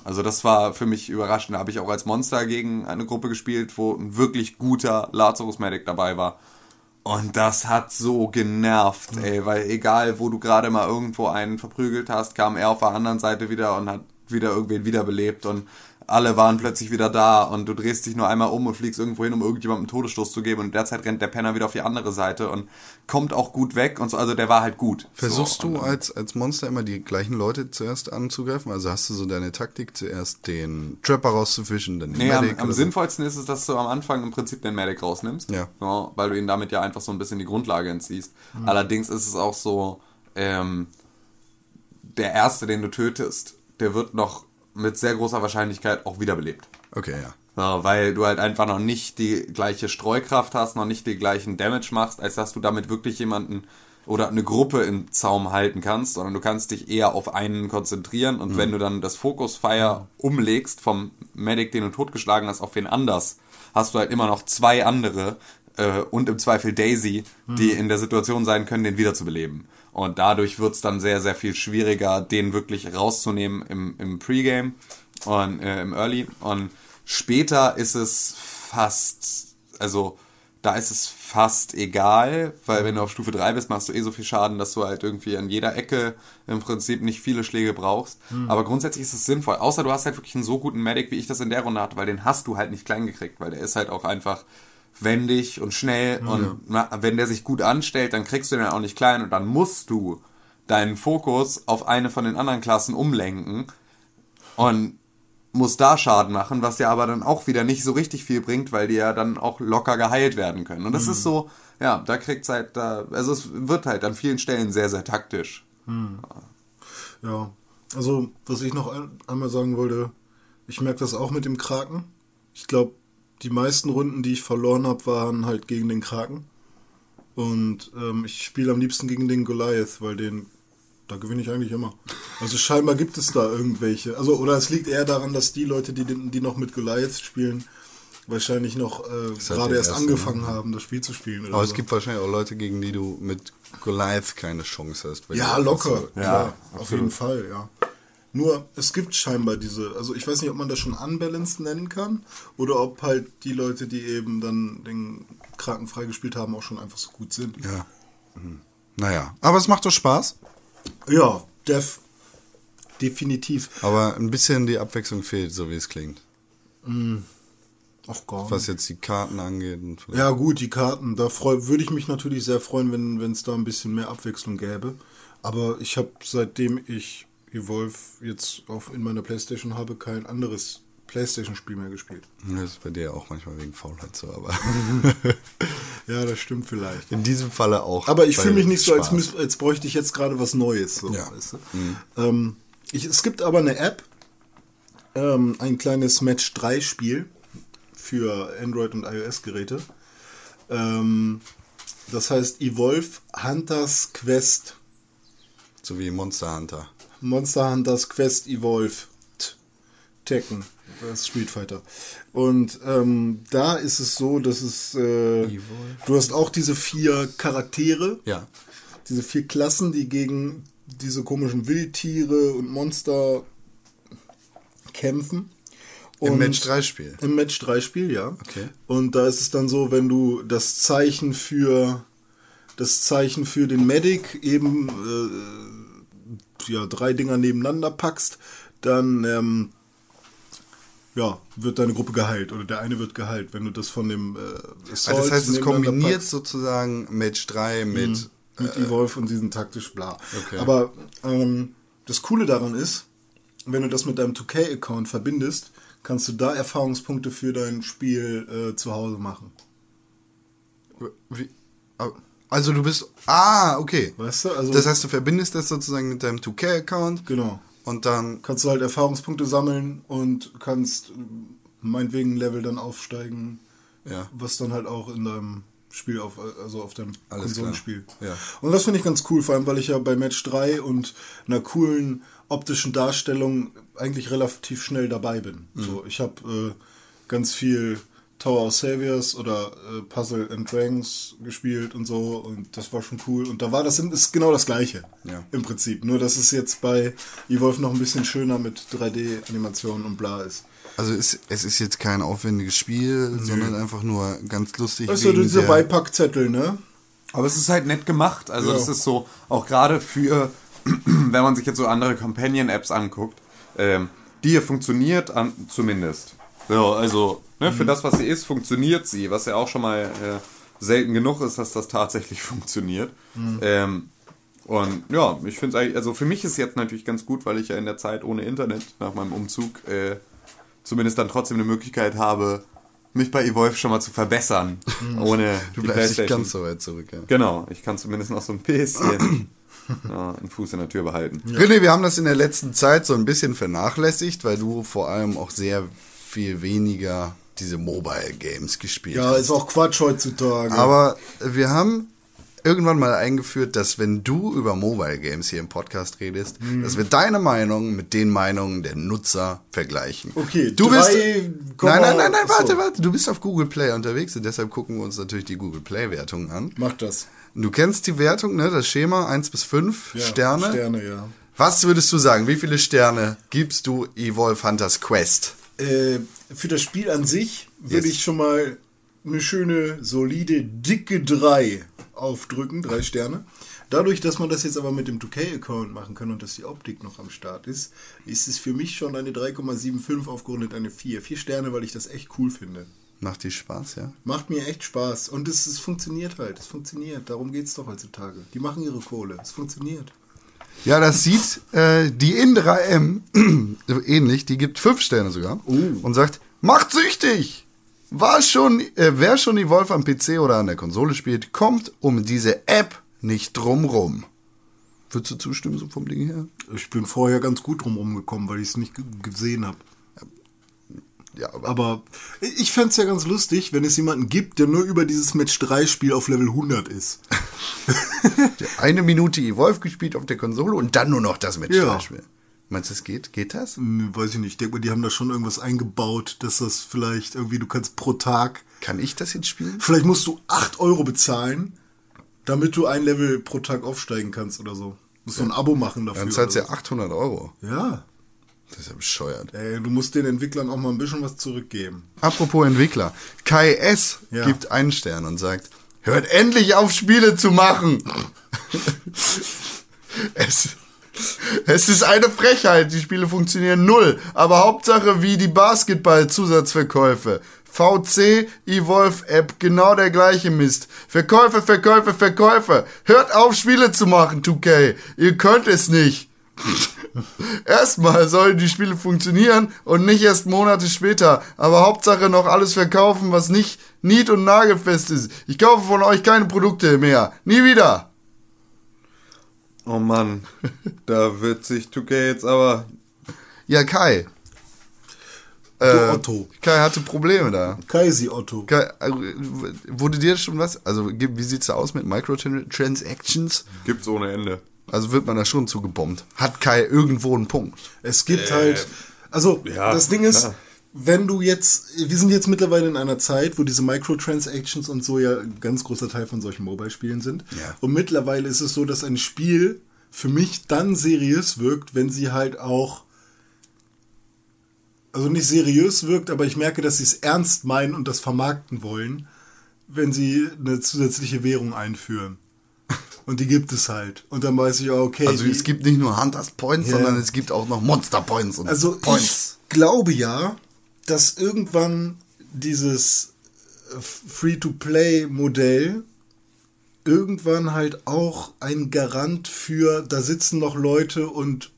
Also das war für mich überraschend. Da habe ich auch als Monster gegen eine Gruppe gespielt, wo ein wirklich guter Lazarus Medic dabei war. Und das hat so genervt, ey, weil egal, wo du gerade mal irgendwo einen verprügelt hast, kam er auf der anderen Seite wieder und hat wieder irgendwen wiederbelebt und alle waren plötzlich wieder da und du drehst dich nur einmal um und fliegst irgendwo hin, um irgendjemandem einen Todesstoß zu geben und derzeit rennt der Penner wieder auf die andere Seite und kommt auch gut weg und so, also der war halt gut. Versuchst so, du und, als, als Monster immer die gleichen Leute zuerst anzugreifen? Also hast du so deine Taktik, zuerst den Trapper rauszufischen, dann den Nee, am, Medic? am so? sinnvollsten ist es, dass du am Anfang im Prinzip den Medic rausnimmst. Ja. weil du ihn damit ja einfach so ein bisschen die Grundlage entziehst. Allerdings ist es auch so, ähm, der Erste, den du tötest, der wird noch mit sehr großer Wahrscheinlichkeit auch wiederbelebt. Okay, ja. So, weil du halt einfach noch nicht die gleiche Streukraft hast, noch nicht den gleichen Damage machst, als dass du damit wirklich jemanden oder eine Gruppe im Zaum halten kannst, sondern du kannst dich eher auf einen konzentrieren und wenn du dann das Focus Fire umlegst vom Medic, den du totgeschlagen hast, auf wen anders, hast du halt immer noch zwei andere äh, und im Zweifel Daisy, die in der Situation sein können, den wiederzubeleben. Und dadurch wird's dann sehr, sehr viel schwieriger, den wirklich rauszunehmen im, im Pre-Game und äh, im Early. Und später ist es fast, also da ist es fast egal, weil wenn du auf Stufe 3 bist, machst du eh so viel Schaden, dass du halt irgendwie an jeder Ecke im Prinzip nicht viele Schläge brauchst. Aber grundsätzlich ist es sinnvoll. Außer du hast halt wirklich einen so guten Medic, wie ich das in der Runde hatte, weil den hast du halt nicht klein gekriegt, weil der ist halt auch einfach wendig und schnell und na, wenn der sich gut anstellt, dann kriegst du den auch nicht klein und dann musst du deinen Fokus auf eine von den anderen Klassen umlenken und muss da Schaden machen, was ja aber dann auch wieder nicht so richtig viel bringt, weil die ja dann auch locker geheilt werden können. Und das ist so, ja, da kriegt's halt da, also es wird halt an vielen Stellen sehr, sehr taktisch. Ja, also was ich noch ein, einmal sagen wollte, ich merke das auch mit dem Kraken. Ich glaube, die meisten Runden, die ich verloren habe, waren halt gegen den Kraken. Und ähm, ich spiele am liebsten gegen den Goliath, weil den, da gewinne ich eigentlich immer. Also scheinbar gibt es da irgendwelche. Also, oder es liegt eher daran, dass die Leute, die, die noch mit Goliath spielen, wahrscheinlich noch äh, halt gerade erst erste, angefangen haben, das Spiel zu spielen. Aber es so. gibt wahrscheinlich auch Leute, gegen die du mit Goliath keine Chance hast. Ja, locker. Ja, Ja, auf absolut. jeden Fall, ja. Nur, es gibt scheinbar diese, also ich weiß nicht, ob man das schon unbalanced nennen kann oder ob halt die Leute, die eben dann den Kraken freigespielt haben, auch schon einfach so gut sind. Ja. Mhm. Naja, aber es macht doch Spaß. Ja, def, definitiv. Aber ein bisschen die Abwechslung fehlt, so wie es klingt. Ach Gott. Was jetzt die Karten angeht. Ja, gut, die Karten, da würde ich mich natürlich sehr freuen, wenn es da ein bisschen mehr Abwechslung gäbe. Aber ich habe, seitdem ich Evolve jetzt auf, in meiner Playstation habe, kein anderes Playstation-Spiel mehr gespielt. Das ist bei dir auch manchmal wegen Faulheit so, aber Ja, das stimmt vielleicht. in diesem Falle auch. Aber ich fühle mich nicht so, als, Spaß. müß, als bräuchte ich jetzt gerade was Neues. So, Ja. weißt du? ähm, ich, es gibt aber eine App, ähm, ein kleines Match 3 Spiel für Android und iOS-Geräte. Ähm, das heißt Evolve Hunters Quest. So wie Monster Hunter. Monster Hunters Quest Evolved. Tekken. Das Street Fighter. Und ähm, da ist es so, dass es. Äh, du hast auch diese vier Charaktere Ja. diese vier Klassen, die gegen diese komischen Wildtiere und Monster kämpfen. Im Und- Match 3 Spiel. Im Match 3 Spiel, ja. Okay. Und da ist es dann so, wenn du das Zeichen für das Zeichen für den Medic eben äh, ja, drei Dinger nebeneinander packst, dann ähm, ja, wird deine Gruppe geheilt oder der eine wird geheilt, wenn du das von dem äh, Also das heißt, es kombiniert packst. sozusagen Match 3 mit. mit Evolve und diesen taktisch bla. Okay. Aber ähm, das Coole daran ist, wenn du das mit deinem 2K-Account verbindest, kannst du da Erfahrungspunkte für dein Spiel äh, zu Hause machen. Wie, also du bist. Ah, okay. Weißt du? Also Das heißt, du verbindest das sozusagen mit deinem 2K-Account genau. und dann. Kannst du halt Erfahrungspunkte sammeln und kannst meinetwegen ein Level dann aufsteigen, Ja. was dann halt auch in deinem Spiel auf, also auf deinem Alles Konsolenspiel. klar. Ja. Und das finde ich ganz cool, vor allem weil ich ja bei Match 3 und einer coolen optischen Darstellung eigentlich relativ schnell dabei bin. Mhm. So, ich habe äh, ganz viel Tower of Saviors oder äh, Puzzle and Dragons gespielt und so und das war schon cool. Und da war das ist genau das gleiche Ja. im Prinzip. Nur dass es jetzt bei Evolve noch ein bisschen schöner mit 3D-Animationen und bla ist. Also es, es ist jetzt kein aufwendiges Spiel, sondern einfach nur ganz lustig. Wegen diese der- Beipackzettel, ne? Aber es ist halt nett gemacht. Also Ja. das ist so, auch gerade für, wenn man sich jetzt so andere Companion-Apps anguckt, ähm, die hier funktioniert an, zumindest. So, also ne, für das, was sie ist, funktioniert sie, was ja auch schon mal äh, selten genug ist, dass das tatsächlich funktioniert. Ähm, und ja, ich finde es eigentlich, also für mich ist jetzt natürlich ganz gut, weil ich ja in der Zeit ohne Internet nach meinem Umzug äh, zumindest dann trotzdem eine Möglichkeit habe, mich bei Evolve schon mal zu verbessern, ohne Du bleibst nicht ganz so weit zurück. Ja. Genau, ich kann zumindest noch so ein bisschen ja, einen Fuß in der Tür behalten. René, wir haben das in der letzten Zeit so ein bisschen vernachlässigt, weil du vor allem auch sehr viel weniger diese Mobile Games gespielt Ja, ist auch Quatsch heutzutage. Aber wir haben irgendwann mal eingeführt, dass wenn du über Mobile Games hier im Podcast redest, Mhm. dass wir deine Meinung mit den Meinungen der Nutzer vergleichen. Okay, du bist Nein, nein, nein, nein, warte, warte, du bist auf Google Play unterwegs und deshalb gucken wir uns natürlich die Google Play Wertung an. Mach das. Du kennst die Wertung, ne, das Schema 1 bis 5 Ja, Sterne. Sterne, ja. Was würdest du sagen? Wie viele Sterne gibst du Evolve Hunters Quest? Äh, für das Spiel an sich würde Yes. ich schon mal eine schöne, solide, dicke 3 aufdrücken, drei Sterne. Dadurch, dass man das jetzt aber mit dem 2K-Account machen kann und dass die Optik noch am Start ist, ist es für mich schon eine 3,75 aufgerundet eine 4. Vier Sterne, weil ich das echt cool finde. Macht dir Spaß, ja? Macht mir echt Spaß. Und es, es funktioniert halt. Es funktioniert. Darum geht es doch heutzutage. Die machen ihre Kohle. Es funktioniert. Ja, das sieht äh, die In3M ähnlich. Die gibt fünf Sterne sogar und sagt, macht süchtig! War schon, äh, wer schon die Wolf am PC oder an der Konsole spielt, kommt um diese App nicht drumrum. Würdest du zustimmen, so vom Ding her? Ich bin vorher ganz gut drum gekommen, weil ich es nicht gesehen habe. Ja, aber Aber ich fände es ja ganz lustig, wenn es jemanden gibt, der nur über dieses Match 3 Spiel auf Level 100 ist. eine Minute Evolve gespielt auf der Konsole und dann nur noch das Match Ja. ja. spielen. Meinst du, das geht? Geht das? Hm, Weiß ich nicht. Ich denke mal, die haben da schon irgendwas eingebaut, dass das vielleicht irgendwie, du kannst pro Tag, Kann ich das jetzt spielen? vielleicht musst du 8 Euro bezahlen, damit du ein Level pro Tag aufsteigen kannst oder so. Musst du ein Abo machen dafür. Dann zahlst du ja 800 Euro. ja. Das ist ja bescheuert. Ey, du musst den Entwicklern auch mal ein bisschen was zurückgeben. Apropos Entwickler. Kai S. Ja. gibt einen Stern und sagt, hört endlich auf, Spiele zu machen. es, es ist eine Frechheit. Die Spiele funktionieren null. Aber Hauptsache wie die Basketball-Zusatzverkäufe. VC, Evolve App, genau der gleiche Mist. Verkäufe, Verkäufe, Verkäufe. Hört auf, Spiele zu machen, 2K. Ihr könnt es nicht. Erstmal sollen die Spiele funktionieren und nicht erst Monate später. Aber Hauptsache noch alles verkaufen, was nicht nied- und nagelfest ist. Ich kaufe von euch keine Produkte mehr. Nie wieder. Oh Mann, da wird sich 2K jetzt aber. Ja, Kai. Du Äh, Otto. Kai hatte Probleme da. Kaisi Otto. Kai, äh, wurde dir schon was? Also, wie sieht's da aus mit Microtransactions? Gibt's ohne Ende. Also wird man da schon zugebombt. Hat Kai irgendwo einen Punkt? Es gibt halt, also ja, das Ding ist, klar. wenn du jetzt, wir sind jetzt mittlerweile in einer Zeit, wo diese Microtransactions und so ja ein ganz großer Teil von solchen Mobile-Spielen sind. Ja. Und mittlerweile ist es so, dass ein Spiel für mich dann seriös wirkt, wenn sie halt auch, also nicht seriös wirkt, aber ich merke, dass sie es ernst meinen und das vermarkten wollen, wenn sie eine zusätzliche Währung einführen. Und die gibt es halt. Und dann weiß ich auch, okay. Also die, es gibt nicht nur Hunters Points, Ja. sondern es gibt auch noch Monster Points und Also Points. ich glaube ja, dass irgendwann dieses äh, Free-to-Play-Modell irgendwann halt auch ein Garant für, da sitzen noch Leute und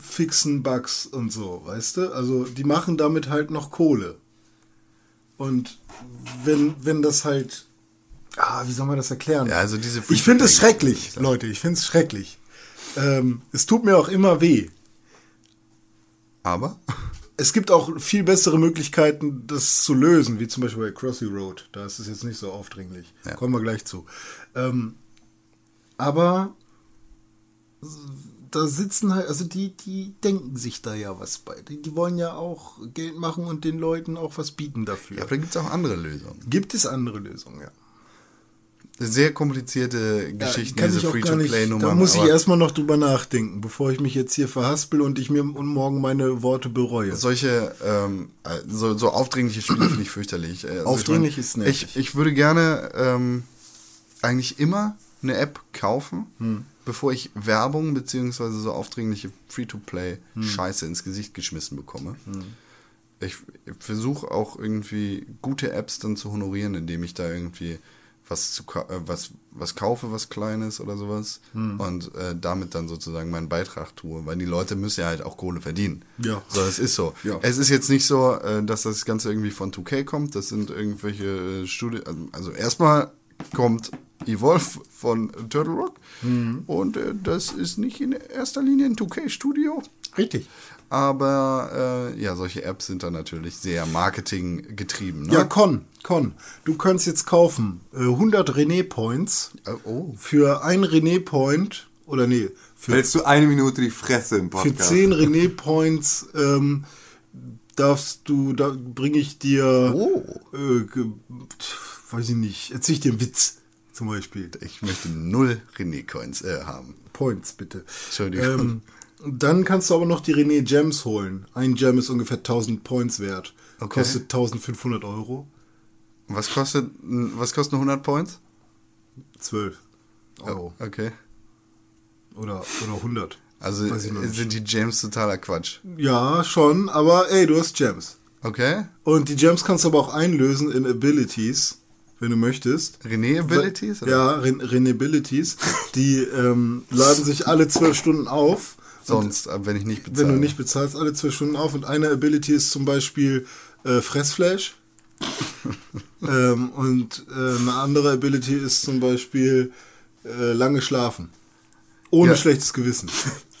fixen Bugs und so, weißt du? Also die machen damit halt noch Kohle. Und wenn, wenn das halt, ah, wie soll man das erklären? Ja, also diese ich finde es schrecklich, Leute, ich finde es schrecklich. Ähm, es tut mir auch immer weh. Aber Es gibt auch viel bessere Möglichkeiten, das zu lösen, wie zum Beispiel bei Crossy Road. Da ist es jetzt nicht so aufdringlich. Ja. Kommen wir gleich zu. Ähm, aber da sitzen halt, also die, die denken sich da ja was bei. Die, die wollen ja auch Geld machen und den Leuten auch was bieten dafür. ja, aber da gibt es auch andere Lösungen. Gibt es andere Lösungen, ja. Sehr komplizierte Geschichten, kann diese. Free-to-Play-Nummern. Da muss ich erstmal noch drüber nachdenken, bevor ich mich jetzt hier verhaspel und ich mir morgen meine Worte bereue. Solche, ähm, äh, so, so aufdringliche Spiele finde ich fürchterlich. Äh, Also Aufdringlich ich mein, ist nervig. Ich, ich würde gerne ähm, eigentlich immer eine App kaufen, Hm. bevor ich Werbung beziehungsweise so aufdringliche Hm. Free-to-Play-Scheiße ins Gesicht geschmissen bekomme. Ich, ich versuche auch irgendwie gute Apps dann zu honorieren, indem ich da irgendwie was zu äh, was was kaufe, was kleines oder sowas Hm. und äh, damit dann sozusagen meinen Beitrag tue, weil die Leute müssen ja halt auch Kohle verdienen. Ja. So, es ist so. Ja. Es ist jetzt nicht so, äh, dass das Ganze irgendwie von 2K kommt. Das sind irgendwelche äh, Studien. Also erstmal kommt Evolve von Turtle Rock Mhm. und äh, das ist nicht in erster Linie ein 2K-Studio. Richtig. Aber äh, ja, solche Apps sind dann natürlich sehr marketinggetrieben. Ne? Ja, Con, Con. Du kannst jetzt kaufen äh, 100 René Points Äh, oh. für ein René Point oder nee, für, Hältst du eine Minute die Fresse im für Podcast? 10 René Points ähm, darfst du, da bringe ich dir, Oh. äh, ge, weiß ich nicht, erzähl ich dir einen Witz zum Beispiel. Ich möchte null René-Coins äh, haben. Points bitte. Entschuldigung. Ähm, dann kannst du aber noch die René Gems holen. Ein Gem ist ungefähr 1000 Points wert. Okay. Kostet 1500 Euro. Was kostet, was kosten 100 Points? 12 Euro. Okay. Oder, oder 100. Also sind die Gems totaler Quatsch. Ja, schon, aber ey, du hast Gems. Okay. Und die Gems kannst du aber auch einlösen in Abilities, wenn du möchtest. René Abilities? oder? Ja, Ren Renabilities. Die ähm, laden sich alle zwölf Stunden auf. Sonst, aber wenn ich nicht bezahle. Wenn du nicht bezahlst, alle zwölf Stunden auf. Und eine Ability ist zum Beispiel äh, Fressflash. ähm, und äh, eine andere Ability ist zum Beispiel äh, lange schlafen. Ohne Ja. schlechtes Gewissen.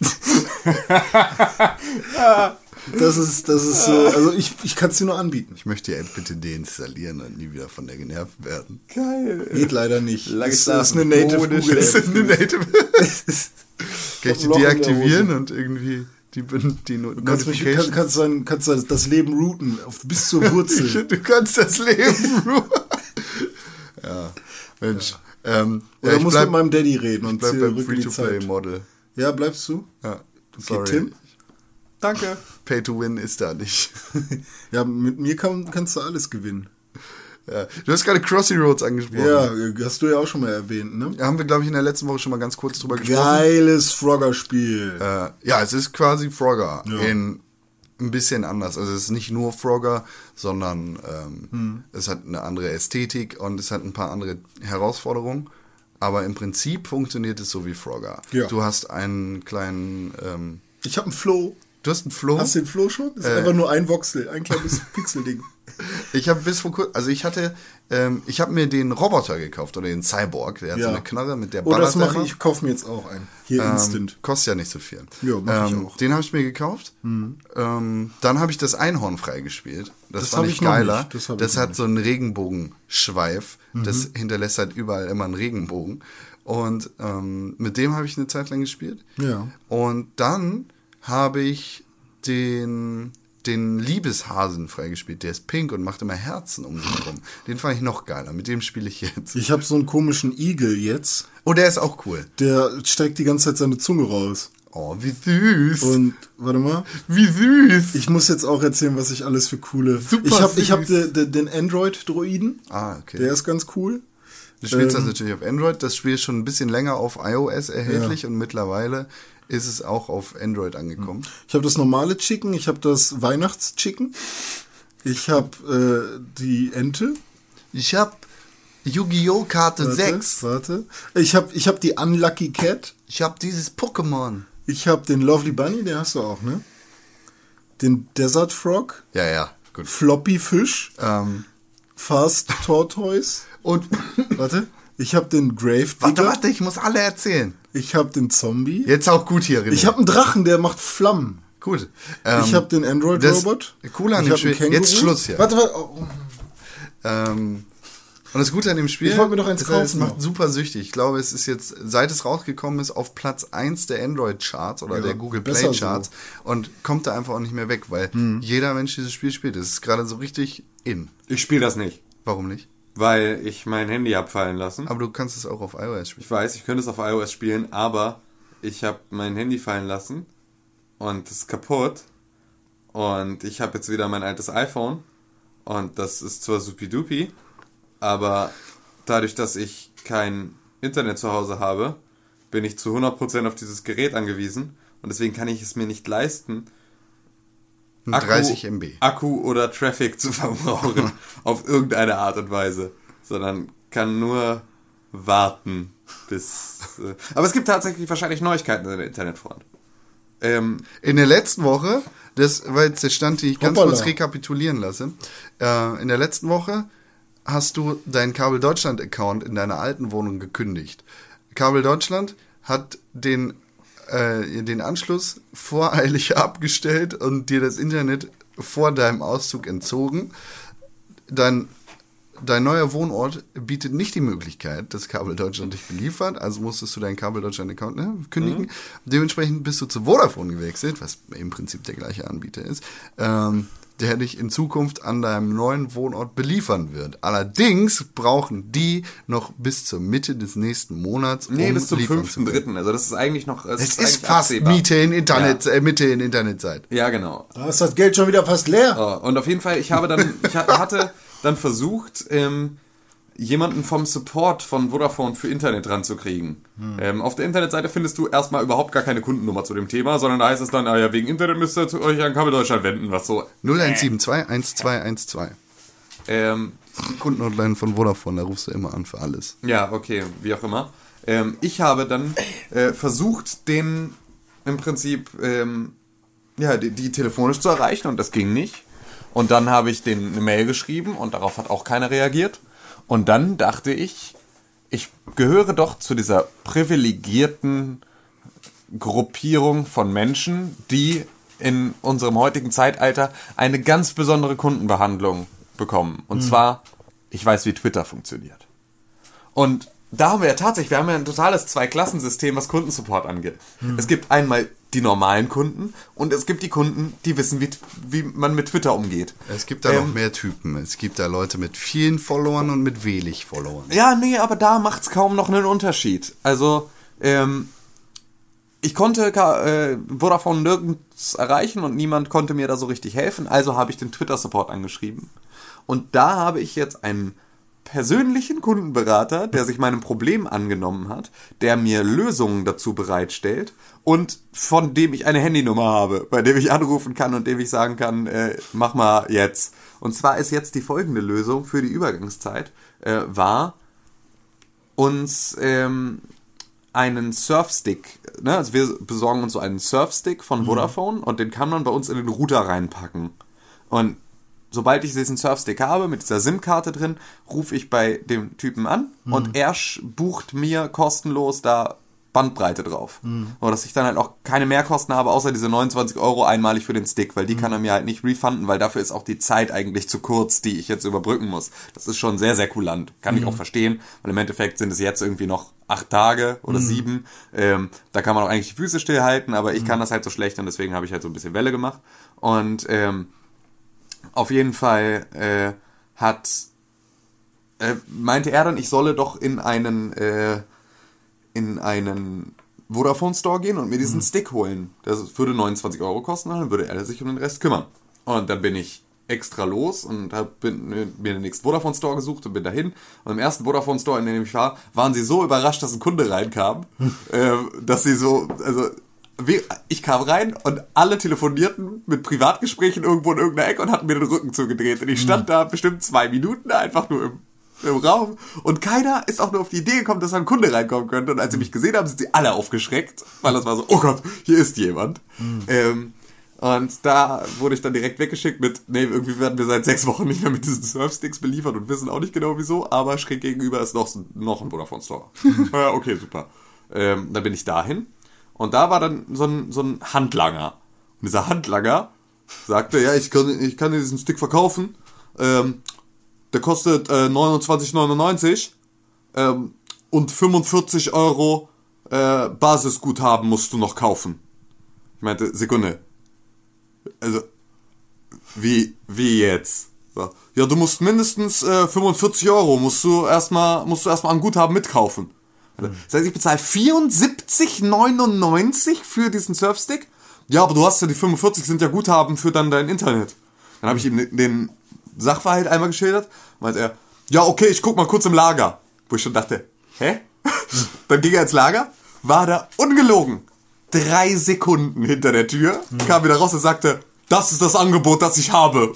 das ist, das ist so, also ich, ich kann es dir nur anbieten. Ich möchte die App bitte deinstallieren und nie wieder von der genervt werden. Geil. Geht leider nicht. Lange ist, ist eine Native Google Das ist eine Native. Kann ich die deaktivieren und irgendwie die, die No- Du kannst, mich, kann, kannst, dein, kannst dein- das Leben routen auf, bis zur Wurzel. Du kannst das Leben ruhen. ja, Mensch. Ähm, Oder ja, ich muss bleib, mit meinem Daddy reden ich und bleib beim. Free-to-Play-Model. Ja, bleibst du? Ja, sorry. Tim? Danke. Pay-to-win ist da nicht. Ja, mit mir kann, kannst du alles gewinnen. Ja. Du hast gerade Crossy Roads angesprochen. Ja, hast du ja auch schon mal erwähnt, ne? Da haben wir, glaube ich, in der letzten Woche schon mal ganz kurz drüber gesprochen. Geiles Frogger-Spiel. Äh, ja, es ist quasi Frogger Ja. in ein bisschen anders. Also es ist nicht nur Frogger, sondern ähm, Hm. es hat eine andere Ästhetik und es hat ein paar andere Herausforderungen. Aber im Prinzip funktioniert es so wie Frogger. Ja. Du hast einen kleinen, ähm, Ich habe einen Flow. du hast einen Flow. Hast du den Flow schon? Das ist Äh. einfach nur ein Voxel, ein kleines Pixelding. Ich habe bis vor kurzem, also ich hatte, ähm, ich habe mir den Roboter gekauft oder den Cyborg. Der hat so eine Knarre mit der Oh, das mache ich. Ich kaufe mir jetzt auch einen. Hier Ähm, instant. Kostet ja nicht so viel. Ja, mach ich ähm, auch. Mhm. Den habe ich mir gekauft. Ähm, dann habe ich das Einhorn freigespielt. Das, Das ich ich noch geiler. nicht. Das Das, ich hat nicht. so einen Regenbogenschweif. Das Mhm. hinterlässt halt überall immer einen Regenbogen. Und ähm, mit dem habe ich eine Zeit lang gespielt. Ja. Und dann habe ich den, den Liebeshasen freigespielt. Der ist pink und macht immer Herzen um sich rum. Den fand ich noch geiler. Mit dem spiele ich jetzt. Ich habe so einen komischen Igel jetzt. Oh, der ist auch cool. Der streckt die ganze Zeit seine Zunge raus. Oh, wie süß. Und warte mal. wie süß. Ich muss jetzt auch erzählen, was ich alles für coole. Super ich habe ich hab de, de, den Android-Droiden. Ah, okay. Der ist ganz cool. Du spielst das Ähm, natürlich auf Android. Das Spiel ist schon ein bisschen länger auf iOS erhältlich und mittlerweile ist es auch auf Android angekommen. Ich habe das normale Chicken, ich habe das Weihnachtschicken, ich habe äh, die Ente. Ich habe Yu-Gi-Oh! Karte Warte, 6. Warte. Ich habe ich hab die Unlucky Cat. Ich habe dieses Pokémon. Ich habe den Lovely Bunny, den hast du auch, ne? Den Desert Frog. Ja, ja, gut. Floppy Fish. Ähm, Fast Tortoise. und Warte. Ich habe den Grave warte, Digger. warte, ich muss alle erzählen. Ich habe den Zombie. Jetzt auch gut hier, René. Ich habe einen Drachen, der macht Flammen. gut. ich Ähm, habe den Android-Robot. das Coole an Ich dem Spiel. Känguru. Jetzt Schluss hier. Warte, warte. Oh. Ähm, und das Gute an dem Spiel Ich wollte mir doch eins ist, halt, es kaufen macht super süchtig. Ich glaube, es ist jetzt, seit es rausgekommen ist, auf Platz 1 der Android-Charts oder Ja, der Google Play-Charts und kommt da einfach auch nicht mehr weg, weil Hm. jeder Mensch dieses Spiel spielt. Es ist gerade so richtig in. Ich spiele das nicht, Warum nicht? Weil ich mein Handy hab fallen lassen. Aber du kannst es auch auf iOS spielen. Ich weiß, ich könnte es auf iOS spielen, aber ich habe mein Handy fallen lassen und es ist kaputt. Und ich habe jetzt wieder mein altes iPhone und das ist zwar supidupi, aber dadurch, dass ich kein Internet zu Hause habe, bin ich zu 100% auf dieses Gerät angewiesen und deswegen kann ich es mir nicht leisten, Ein 30 MB. Akku oder Traffic zu verbrauchen auf irgendeine Art und Weise, sondern kann nur warten bis. Äh, aber es gibt tatsächlich wahrscheinlich Neuigkeiten in der Internetfront. Ähm, In der letzten Woche, das war jetzt der Stand, den ich ganz Hoppala. kurz rekapitulieren lasse. Äh, in der letzten Woche hast du deinen Kabel Deutschland Account in deiner alten Wohnung gekündigt. Kabel Deutschland hat den äh, den Anschluss voreilig abgestellt und dir das Internet vor deinem Auszug entzogen. Dein Dein neuer Wohnort bietet nicht die Möglichkeit, dass Kabel Deutschland dich beliefert, also musstest du deinen Kabel Deutschland Account ne, kündigen. Dementsprechend bist du zu Vodafone gewechselt, was im Prinzip der gleiche Anbieter ist. Ähm, der dich in Zukunft an deinem neuen Wohnort beliefern wird. Allerdings brauchen die noch bis zur Mitte des nächsten Monats, Nee, um bis zum liefern zu können. 5.3. Also das ist eigentlich noch. Es ist eigentlich fast absehbar. Miete in Internet, äh, Mitte in Internetzeit. Ja, genau. Da ist das Geld schon wieder fast leer. Oh, und auf jeden Fall, ich habe dann, ich ha- hatte dann versucht, ähm, jemanden vom Support von Vodafone für Internet ranzukriegen. Ähm, auf der Internetseite findest du erstmal überhaupt gar keine Kundennummer zu dem Thema, sondern da heißt es dann, ah ja, wegen Internet müsst ihr euch an Kabel Deutschland wenden, was so. 0172 1212. Ähm, Kundenhotline von Vodafone, da rufst du immer an für alles. Ja, okay, wie auch immer. Ähm, ich habe dann äh, versucht, den im Prinzip ähm, ja, die, die telefonisch zu erreichen und das ging nicht. Und dann habe ich denen eine Mail geschrieben und darauf hat auch keiner reagiert. Und dann dachte ich, ich gehöre doch zu dieser privilegierten Gruppierung von Menschen, die in unserem heutigen Zeitalter eine ganz besondere Kundenbehandlung bekommen. Und zwar, ich weiß, wie Twitter funktioniert. Und da haben wir ja tatsächlich, wir haben ja ein totales Zwei-Klassensystem, was Kundensupport angeht. Es gibt einmal die normalen Kunden und es gibt die Kunden, die wissen, wie, wie man mit Twitter umgeht. Es gibt da Ähm, noch mehr Typen. Es gibt da Leute mit vielen Followern und mit wenig Followern. Ja, nee, aber da macht's kaum noch einen Unterschied. Also, ähm, ich konnte äh, Vodafone nirgends erreichen und niemand konnte mir da so richtig helfen. Also habe ich den Twitter-Support angeschrieben. Und da habe ich jetzt einen persönlichen Kundenberater, der sich meinem Problem angenommen hat, der mir Lösungen dazu bereitstellt und von dem ich eine Handynummer habe, bei dem ich anrufen kann und dem ich sagen kann, äh, mach mal jetzt. Und zwar ist jetzt die folgende Lösung für die Übergangszeit, äh, war uns ähm, einen Surfstick, ne? also wir besorgen uns so einen Surfstick von Vodafone und den kann man bei uns in den Router reinpacken. Und sobald ich diesen Surfstick habe, mit dieser SIM-Karte drin, rufe ich bei dem Typen an und er sch- bucht mir kostenlos da Bandbreite drauf. So, dass ich dann halt auch keine Mehrkosten habe, außer diese 29 Euro einmalig für den Stick, weil die kann er mir halt nicht refunden, weil dafür ist auch die Zeit eigentlich zu kurz, die ich jetzt überbrücken muss. Das ist schon sehr, sehr kulant. Kann ich auch verstehen, weil im Endeffekt sind es jetzt irgendwie noch acht Tage oder sieben. Ähm, da kann man auch eigentlich die Füße stillhalten, aber ich kann das halt so schlecht und deswegen habe ich halt so ein bisschen Welle gemacht. Und ähm, auf jeden Fall äh, hat äh, meinte er dann, ich solle doch in einen äh, in einen Vodafone Store gehen und mir diesen Stick holen. Das würde 29 Euro kosten, dann würde er sich um den Rest kümmern. Und dann bin ich extra los und hab bin, mir den nächsten Vodafone Store gesucht und bin dahin. Und im ersten Vodafone Store, in dem ich war, waren sie so überrascht, dass ein Kunde reinkam, äh, dass sie so, also ich kam rein und alle telefonierten mit Privatgesprächen irgendwo in irgendeiner Ecke und hatten mir den Rücken zugedreht. Und ich stand da bestimmt zwei Minuten einfach nur im, im Raum und keiner ist auch nur auf die Idee gekommen, dass da ein Kunde reinkommen könnte. Und als sie mich gesehen haben, sind sie alle aufgeschreckt, weil das war so, oh Gott, hier ist jemand. Ähm, und da wurde ich dann direkt weggeschickt mit, nee, irgendwie werden wir seit sechs Wochen nicht mehr mit diesen Surfsticks beliefert und wissen auch nicht genau wieso, aber schräg gegenüber ist noch, noch ein Vodafone Store. ja, okay, super. Ähm, dann bin ich dahin und da war dann so ein, so ein Handlanger. Und dieser Handlanger sagte, ja, ich kann, ich kann dir diesen Stick verkaufen. Ähm, der kostet äh, 29,99 ähm, und 45 Euro äh, Basisguthaben musst du noch kaufen. Ich meinte, Sekunde. Also, wie, wie jetzt? Ja, du musst mindestens äh, 45 Euro musst du erstmal, musst du erstmal an Guthaben mitkaufen. Das heißt, ich bezahle 74,99 für diesen Surfstick. Ja, aber du hast ja die 45 sind ja Guthaben für dann dein Internet. Dann habe ich ihm den- den Sachverhalt einmal geschildert. Meint er, ja, okay, ich guck mal kurz im Lager. Wo ich schon dachte, hä? dann ging er ins Lager, war da ungelogen. Drei Sekunden hinter der Tür, kam wieder raus und sagte, das ist das Angebot, das ich habe.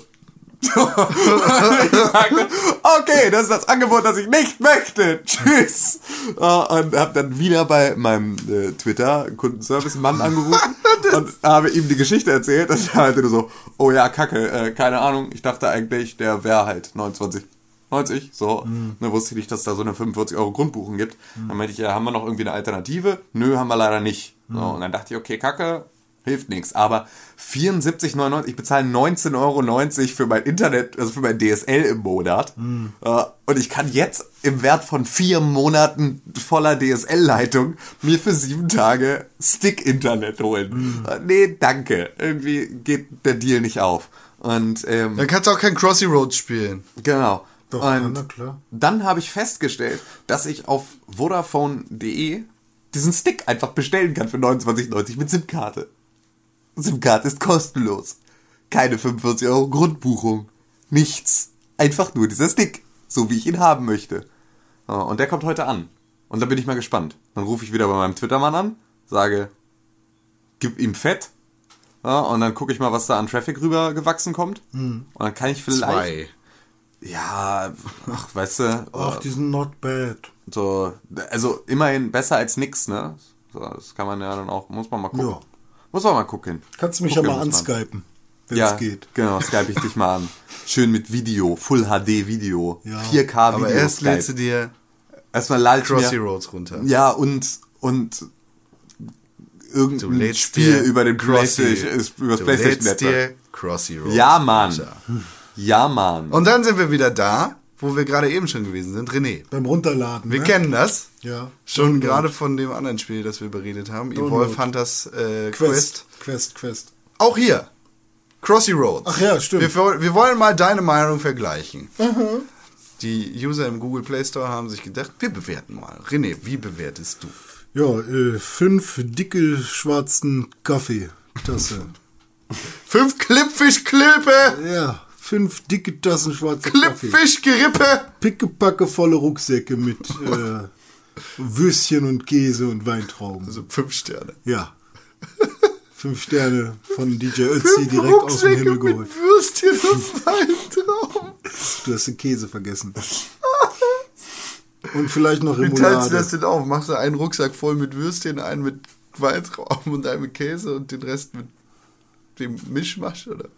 Ich sagte, okay, das ist das Angebot, das ich nicht möchte. Tschüss. Äh, Und habe dann wieder bei meinem äh, Twitter-Kundenservice-Mann angerufen und habe ihm die Geschichte erzählt. Und er meinte nur so, oh ja, kacke, äh, keine Ahnung. Ich dachte eigentlich, der wäre halt 29. 90, so. Ne, wusste ich nicht, dass es da so eine 45 Euro Grundbuchung gibt. Dann meinte ich, ja, haben wir noch irgendwie eine Alternative? Nö, haben wir leider nicht. So, und dann dachte ich, okay, Kacke, hilft nichts. Aber 74,99, ich bezahle 19,90 Euro für mein Internet, also für mein DSL im Monat. Äh, Und ich kann jetzt im Wert von vier Monaten voller DSL-Leitung mir für sieben Tage Stick-Internet holen. Äh, Nee, danke. Irgendwie geht der Deal nicht auf. Und ähm, Dann kannst du auch kein Crossy Roads spielen. genau. Doch, und na klar. dann habe ich festgestellt, dass ich auf Vodafone.de diesen Stick einfach bestellen kann für 29,90 mit SIM-Karte. SIM-Karte ist kostenlos. Keine 45 Euro Grundbuchung. Nichts. Einfach nur dieser Stick. So wie ich ihn haben möchte. Ja, Und der kommt heute an. Und da bin ich mal gespannt. Dann rufe ich wieder bei meinem Twitter-Mann an, sage, gib ihm Fett. Ja, und dann gucke ich mal, was da an Traffic rüber gewachsen kommt. Und dann kann ich vielleicht. Zwei. Ja, ach, weißt du, Ach, die sind not bad. so, also immerhin besser als nix, ne? So, das kann man ja dann auch, muss man mal gucken. Ja. Muss man mal gucken. Kannst du mich Gucken ja mal anskypen, wenn Ja, es geht. genau, skype ich dich mal an. Schön mit Video, Full HD Video, Ja. 4K Video. Aber erst Skype. lädst du dir Erstmal ich Crossy mir, Roads runter. ja, und, und irgendein Spiel über den Crossy- über das du Playstation Network. dir Crossy Roads Ja, Mann. runter. Ja, Mann. Und dann sind wir wieder da, wo wir gerade eben schon gewesen sind. René, Beim Runterladen. wir ne? kennen das. Ja. Schon gerade von dem anderen Spiel, das wir beredet haben. Download. Evolve Hunters äh, Quest. Quest. Quest, Quest. Auch hier. Crossy Roads. Ach ja, stimmt. Wir, wir wollen mal deine Meinung vergleichen. Die User im Google Play Store haben sich gedacht, wir bewerten mal. René, wie bewertest du? Ja, äh, fünf dicke schwarzen Kaffeetasse. Fünf Klippfisch-Klippe, ja, fünf dicke Tassen schwarzer Kaffee. Klippfisch-Gerippe. Pickepacke volle Rucksäcke mit äh, Würstchen und Käse und Weintrauben. Also fünf Sterne. Ja. Fünf Sterne von DJ Ötzi direkt aus dem Himmel mit geholt. Würstchen und Weintrauben. Du hast den Käse vergessen. Und vielleicht noch Wie teilst du das Remoulade. denn auf? Machst du einen Rucksack voll mit Würstchen, einen mit Weintrauben und einen mit Käse und den Rest mit dem Mischmasch, oder?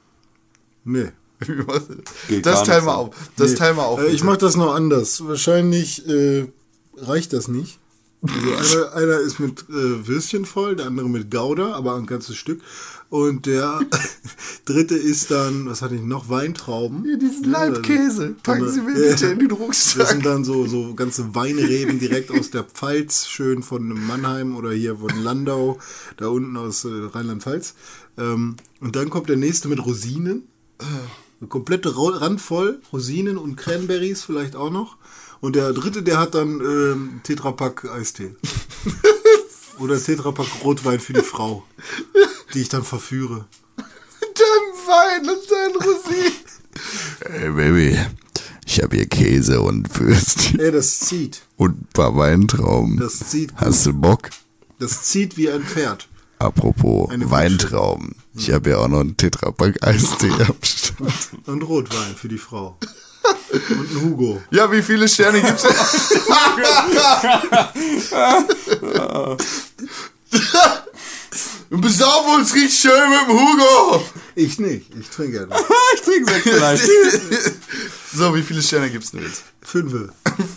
Nee. Das? Geht Das gar teil nicht mal so. auf. Das nee. teil mal auf. Äh, ich bitte. mach das noch anders. Wahrscheinlich äh, reicht das nicht. Also einer, einer ist mit äh, Würstchen voll, der andere mit Gouda, aber ein ganzes Stück. Und der dritte ist dann, was hatte ich noch, Weintrauben. Hier, diesen Ja, Leibkäse. Packen Sie mir Ja. bitte in den Das Rucksack. sind dann so, so ganze Weinreben direkt aus der Pfalz, schön von Mannheim oder hier von Landau, da unten aus äh, Rheinland-Pfalz. Ähm, und dann kommt der nächste mit Rosinen. Eine komplette Ro- Rand voll, Rosinen und Cranberries vielleicht auch noch. Und der dritte, der hat dann ähm, Tetrapack Eistee. Oder Tetrapack Rotwein für die Frau, die ich dann verführe. Dein Wein und dein Rosinen. Hey Baby, ich habe hier Käse und Würstchen Ey, das zieht. und ein paar Weintrauben. Das zieht. Hast du Bock? Das zieht wie ein Pferd. Apropos Weintrauben. Ich habe ja auch noch einen Tetrapack Eistee am Start. Und Rotwein für die Frau. Und ein Hugo. Ja, wie viele Sterne gibt's? Wir besaufen uns richtig schön mit dem Hugo. Ich nicht. Ich trinke ja nicht. ich trinke sechs vielleicht. So, wie viele Sterne gibt's denn jetzt? Fünfe.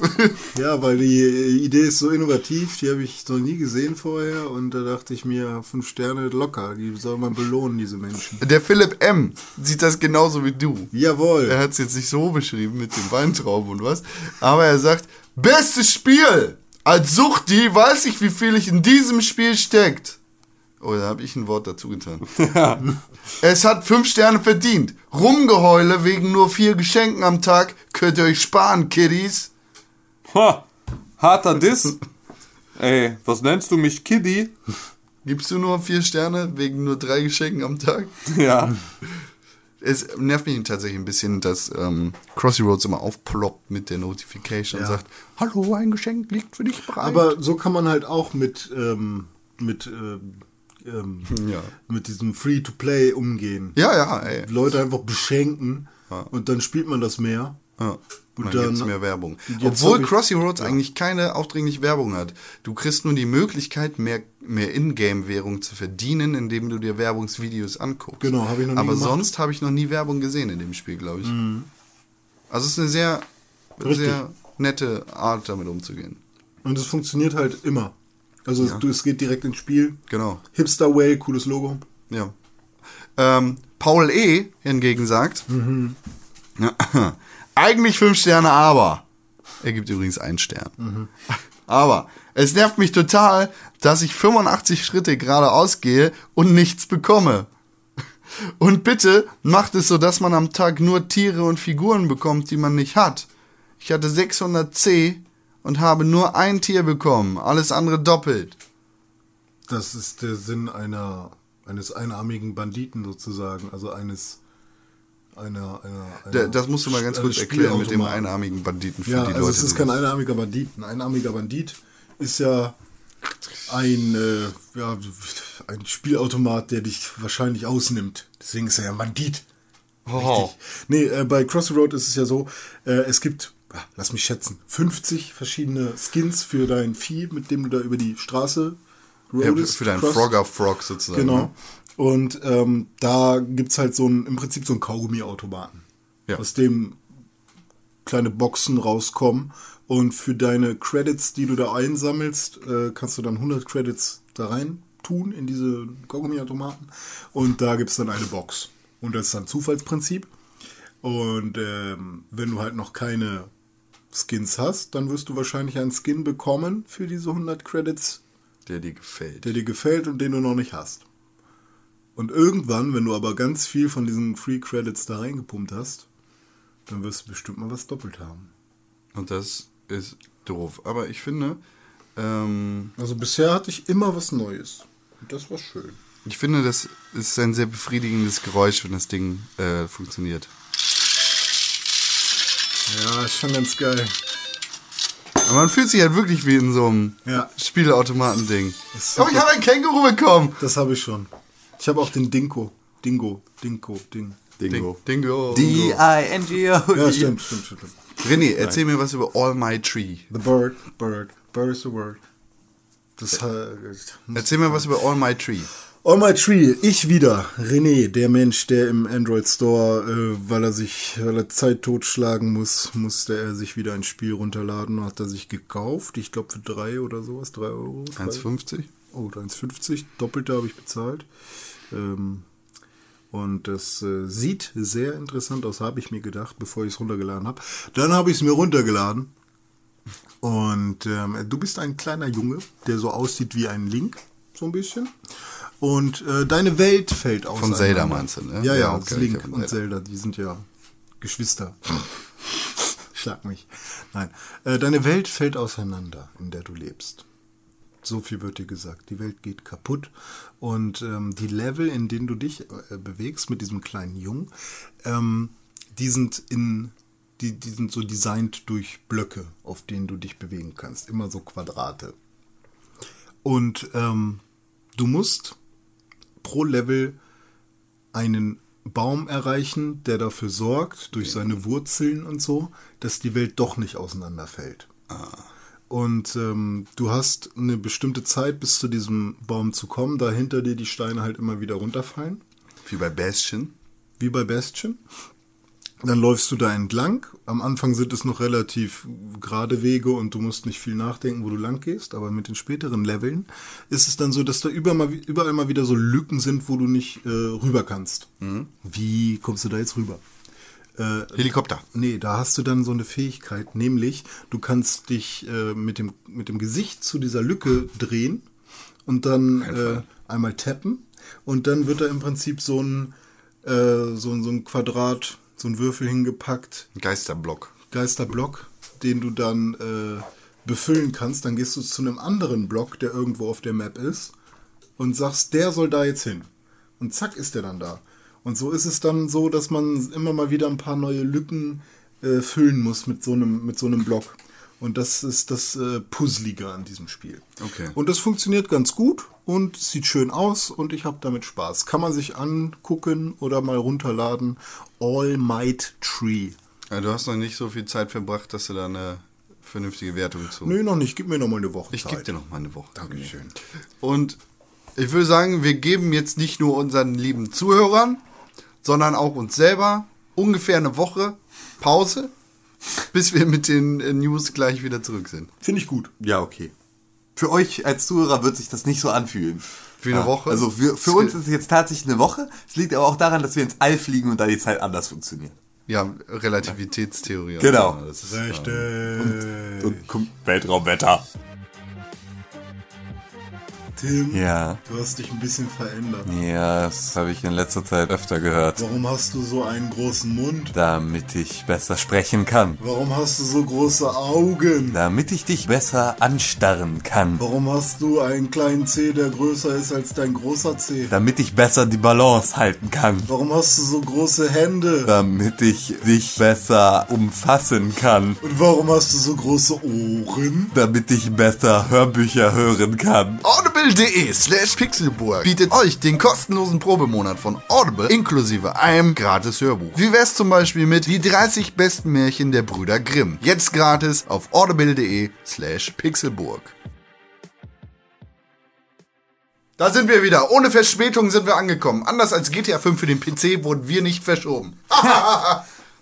Ja, weil die Idee ist so innovativ, die habe ich noch nie gesehen vorher und da dachte ich mir, fünf Sterne locker, die soll man belohnen, diese Menschen. Der Philipp M. sieht das genauso wie du. Jawohl. Er hat es jetzt nicht so beschrieben mit dem Weintrauben und was, aber er sagt, bestes Spiel! Als Suchti weiß ich, wie viel ich in diesem Spiel steckt. Oh, da habe ich ein Wort dazu getan. Es hat fünf Sterne verdient. Rumgeheule wegen nur vier Geschenken am Tag könnt ihr euch sparen, Kiddies. Ha, harter Diss. Ey, was nennst du mich Kiddy? Gibst du nur vier Sterne wegen nur drei Geschenken am Tag? Ja. Es nervt mich tatsächlich ein bisschen, dass ähm, Crossy Roads immer aufploppt mit der Notification und Ja. sagt, hallo, ein Geschenk liegt für dich bereit. Aber so kann man halt auch mit, ähm, mit, ähm, ähm, Ja. mit diesem Free-to-Play umgehen. ja, ja, ey. Leute einfach beschenken und dann spielt man das mehr. Ja. Und dann dann- gibt's mehr Werbung. Obwohl Crossy Roads eigentlich keine aufdringliche Werbung hat. Du kriegst nur die Möglichkeit, mehr, mehr Ingame-Währung zu verdienen, indem du dir Werbungsvideos anguckst. Genau, hab ich noch nie Aber gemacht. sonst habe ich noch nie Werbung gesehen in dem Spiel, glaube ich. Also es ist eine sehr, Richtig. sehr nette Art, damit umzugehen. Und es funktioniert halt immer. Also du, es geht direkt ins Spiel. Genau. Hipster Way, cooles Logo. Ja. Ähm, Paul E. hingegen sagt, ja, eigentlich fünf Sterne, aber. Er gibt übrigens einen Stern. Aber es nervt mich total, dass ich 85 Schritte geradeaus gehe und nichts bekomme. Und bitte macht es so, dass man am Tag nur Tiere und Figuren bekommt, die man nicht hat. Ich hatte 600C und habe nur ein Tier bekommen, alles andere doppelt. Das ist der Sinn einer eines einarmigen Banditen sozusagen, also eines einer, einer, einer Da- Das musst du mal ganz kurz erklären mit dem einarmigen Banditen für Ja, die also Leute. es ist kein einarmiger Bandit. Ein einarmiger Bandit ist ja ein, äh, ja, ein Spielautomat, der dich wahrscheinlich ausnimmt. Deswegen ist er ja ein Bandit. Oh. Richtig. Nee, äh, bei Crossroad ist es ja so, äh, es gibt, lass mich schätzen, 50 verschiedene Skins für dein Vieh, mit dem du da über die Straße Ja, roadest, für deinen Frogger Frog sozusagen. Genau. ne? Und ähm, da gibt's halt so ein, im Prinzip so einen Kaugummiautomaten, Ja. aus dem kleine Boxen rauskommen. Und für deine Credits, die du da einsammelst, äh, kannst du dann 100 Credits da rein tun in diese Kaugummiautomaten. Und da gibt's dann eine Box. Und das ist dann Zufallsprinzip. Und ähm, wenn du halt noch keine Skins hast, dann wirst du wahrscheinlich einen Skin bekommen für diese 100 Credits, Der dir gefällt. der dir gefällt und den du noch nicht hast. Und irgendwann, wenn du aber ganz viel von diesen Free Credits da reingepumpt hast, dann wirst du bestimmt mal was doppelt haben. Und das ist doof. Aber ich finde, ähm, Also bisher hatte ich immer was Neues. Und das war schön. ich finde, das ist ein sehr befriedigendes Geräusch, wenn das Ding äh, funktioniert. Ja, ist schon ganz geil. Aber man fühlt sich halt wirklich wie in so einem Ja. Spielautomaten-Ding. ist Oh, ich habe ein Känguru bekommen! Das habe ich schon. Ich habe auch den Dinko. Dingo. Dinko. Ding. Dingo. Dingo. D-I-N-G-O. Ja, stimmt, stimmt, stimmt. René, erzähl mir was über All My Tree. The bird, bird, bird is the word. Das äh, Erzähl mir was über All My Tree. On my tree, ich wieder, René, der Mensch, der im Android Store, äh, weil er sich, weil er Zeit totschlagen muss, musste er sich wieder ein Spiel runterladen, hat er sich gekauft, ich glaube für drei oder sowas, drei Euro. drei- 1,50? Oh, 1,50, doppelte habe ich bezahlt. Ähm, und das äh, sieht sehr interessant aus, habe ich mir gedacht, bevor ich es runtergeladen habe. Dann habe ich es mir runtergeladen. Und ähm, du bist ein kleiner Junge, der so aussieht wie ein Link, so ein bisschen. Und äh, deine Welt fällt aus. Zelda meinst du, ne? Ja, Ja, ja, okay, Link und Zelda. Zelda, die sind ja Geschwister. Schlag mich. Nein. Äh, deine Welt fällt auseinander, in der du lebst. So viel wird dir gesagt. Die Welt geht kaputt. Und ähm, die Level, in denen du dich äh, bewegst mit diesem kleinen Jungen, ähm, die sind in die, die sind so designt durch Blöcke, auf denen du dich bewegen kannst. Immer so Quadrate. Und ähm, du musst pro Level einen Baum erreichen, der dafür sorgt, durch seine Wurzeln und so, dass die Welt doch nicht auseinanderfällt. Und ähm, du hast eine bestimmte Zeit, bis zu diesem Baum zu kommen, da hinter dir die Steine halt immer wieder runterfallen, Wie bei Bastion. wie bei Bastion. Dann läufst du da entlang. Am Anfang sind es noch relativ gerade Wege und du musst nicht viel nachdenken, wo du lang gehst. Aber mit den späteren Leveln ist es dann so, dass da überall mal, überall mal wieder so Lücken sind, wo du nicht äh, rüber kannst. Wie kommst du da jetzt rüber? Äh, Helikopter. Nee, da hast du dann so eine Fähigkeit, nämlich du kannst dich äh, mit, dem, mit dem Gesicht zu dieser Lücke drehen und dann äh, einmal tappen und dann wird da im Prinzip so ein, äh, so, so ein Quadrat, so ein Würfel hingepackt, Geisterblock. Geisterblock, den du dann äh, befüllen kannst. Dann gehst du zu einem anderen Block, der irgendwo auf der Map ist und sagst, der soll da jetzt hin. Und zack ist der dann da. Und so ist es dann so, dass man immer mal wieder ein paar neue Lücken äh, füllen muss mit so einem, mit so einem Block. Und das ist das äh, Puzzlige an diesem Spiel. Okay. Und das funktioniert ganz gut und sieht schön aus und ich habe damit Spaß. Kann man sich angucken oder mal runterladen. All Might Tree. Ja, du hast noch nicht so viel Zeit verbracht, dass du da eine vernünftige Wertung zu. Nö, noch nicht. Gib mir noch mal eine Woche Ich Zeit. gebe dir noch mal eine Woche. Dankeschön. Und ich würde sagen, wir geben jetzt nicht nur unseren lieben Zuhörern, sondern auch uns selber ungefähr eine Woche Pause, bis wir mit den äh, News gleich wieder zurück sind. Finde ich gut. Ja, okay. Für euch als Zuhörer wird sich das nicht so anfühlen. Für eine Ja, Woche? Also für, für uns ist es jetzt tatsächlich eine Woche. Es liegt aber auch daran, dass wir ins All fliegen und da die Zeit anders funktioniert. Ja, Relativitätstheorie. Genau. Ja, das ist, Richtig. Und kommt Weltraumwetter. Tim, Ja. du hast dich ein bisschen verändert. Ja, das habe ich in letzter Zeit öfter gehört. Warum hast du so einen großen Mund? Damit ich besser sprechen kann. Warum hast du so große Augen? Damit ich dich besser anstarren kann. Warum hast du einen kleinen Zeh, der größer ist als dein großer Zeh? Damit ich besser die Balance halten kann. Warum hast du so große Hände? Damit ich dich besser umfassen kann. Und warum hast du so große Ohren? Damit ich besser Hörbücher hören kann. Audible.de slash Pixelburg bietet euch den kostenlosen Probemonat von Audible inklusive einem gratis Hörbuch. Wie wär's zum Beispiel mit die 30 besten Märchen der Brüder Grimm? Jetzt gratis auf audible.de slash Pixelburg. Da sind wir wieder. Ohne Verspätung sind wir angekommen. Anders als GTA 5 für den PC wurden wir nicht verschoben.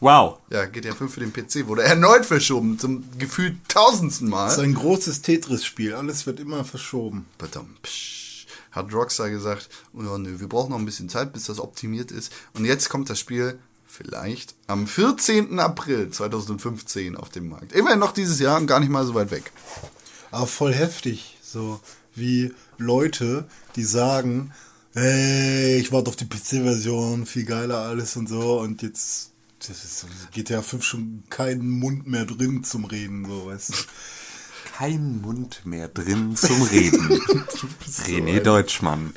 Wow. Ja, GTA 5 für den PC wurde erneut verschoben. Zum gefühlt tausendsten Mal. Das ist ein großes Tetris-Spiel. Alles wird immer verschoben. Badum, psch, hat Rockstar gesagt, oh ja, nö, wir brauchen noch ein bisschen Zeit, bis das optimiert ist. Und jetzt kommt das Spiel vielleicht am 14. April 2015 auf den Markt. Immerhin noch dieses Jahr und gar nicht mal so weit weg. Aber voll heftig. So wie Leute, die sagen, hey, ich warte auf die PC-Version, viel geiler alles und so. Und jetzt das ist, GTA 5 schon keinen Mund mehr drin zum Reden, so weißt du. Kein Mund mehr drin zum Reden. René Deutschmann.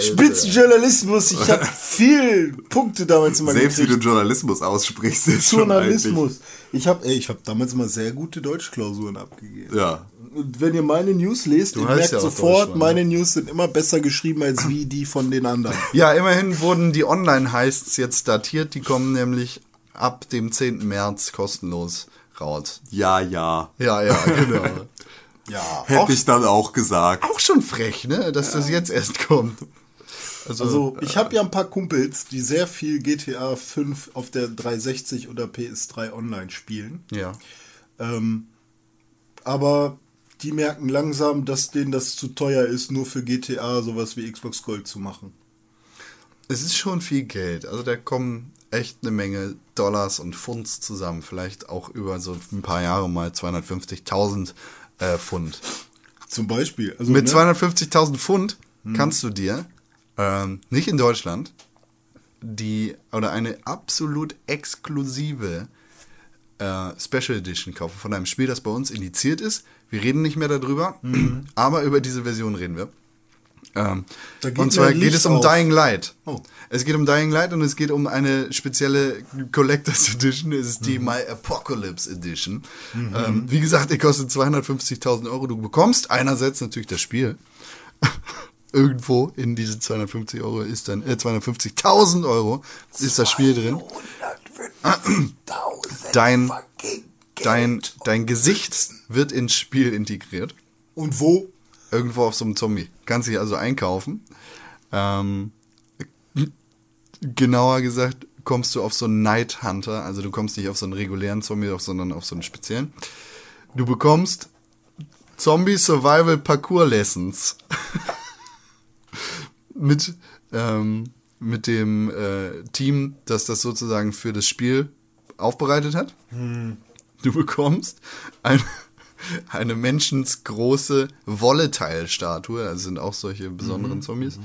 Spitzenjournalismus, ich habe viel Punkte damals immer Selbst wie du gekriegt. Journalismus aussprichst, ist schon Journalismus. Ich habe ich hab damals immer sehr gute Deutschklausuren abgegeben. Ja. Und wenn ihr meine News lest, ihr merkt ja sofort, meine News sind immer besser geschrieben als wie die von den anderen. Ja, immerhin wurden die Online-Heists jetzt datiert. Die kommen nämlich ab dem 10. März kostenlos raus. Ja, ja. Ja, ja, genau. Ja. Hätte ich dann auch gesagt. Auch schon frech, ne, dass das jetzt erst kommt. Also, Also ich habe ja ein paar Kumpels, die sehr viel GTA 5 auf der 360 oder PS3 online spielen. ja. Ähm, aber die merken langsam, dass denen das zu teuer ist, nur für GTA sowas wie Xbox Gold zu machen. Es ist schon viel Geld. Also da kommen echt eine Menge Dollars und Pfunds zusammen. Vielleicht auch über so ein paar Jahre mal 250.000 äh, Pfund. Zum Beispiel. Also, Mit ne? 250.000 Pfund kannst du dir ähm, nicht in Deutschland die oder eine absolut exklusive äh, Special Edition kaufen von einem Spiel, das bei uns indiziert ist. Wir reden nicht mehr darüber, aber über diese Version reden wir. Ähm, und zwar geht es um auf. Dying Light. Oh. Es geht um Dying Light und es geht um eine spezielle Collectors Edition. Es ist die My Apocalypse Edition. Ähm, wie gesagt, die kostet 250.000 Euro. Du bekommst einerseits natürlich das Spiel. Irgendwo in diese 250 Euro ist dann, äh, 250.000 Euro ist das Spiel drin. Dein, dein, dein Gesicht wird ins Spiel integriert. Und wo? Irgendwo auf so einem Zombie. Kannst dich also einkaufen. Ähm, genauer gesagt, kommst du auf so einen Night Hunter. Also du kommst nicht auf so einen regulären Zombie, sondern auf so einen speziellen. Du bekommst Zombie Survival Parkour Lessons. mit, ähm, mit dem äh, Team, das das sozusagen für das Spiel aufbereitet hat. Du bekommst ein, eine menschensgroße Volatile-Statue, also sind auch solche besonderen Zombies.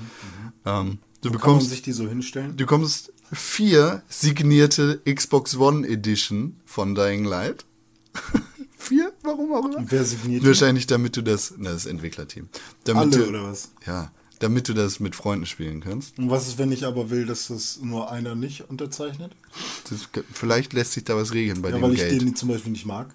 Ähm, du man bekommst, sich die so hinstellen? du bekommst vier signierte Xbox One Edition von Dying Light. vier? Warum auch immer? Wer signiert? Wahrscheinlich, damit du das, na, das Entwicklerteam. Damit Alle du, oder was? Ja, damit du das mit Freunden spielen kannst. Und was ist, wenn ich aber will, dass das nur einer nicht unterzeichnet? Das, vielleicht lässt sich da was regeln bei Ja, dem weil ich Geld. den zum Beispiel nicht mag.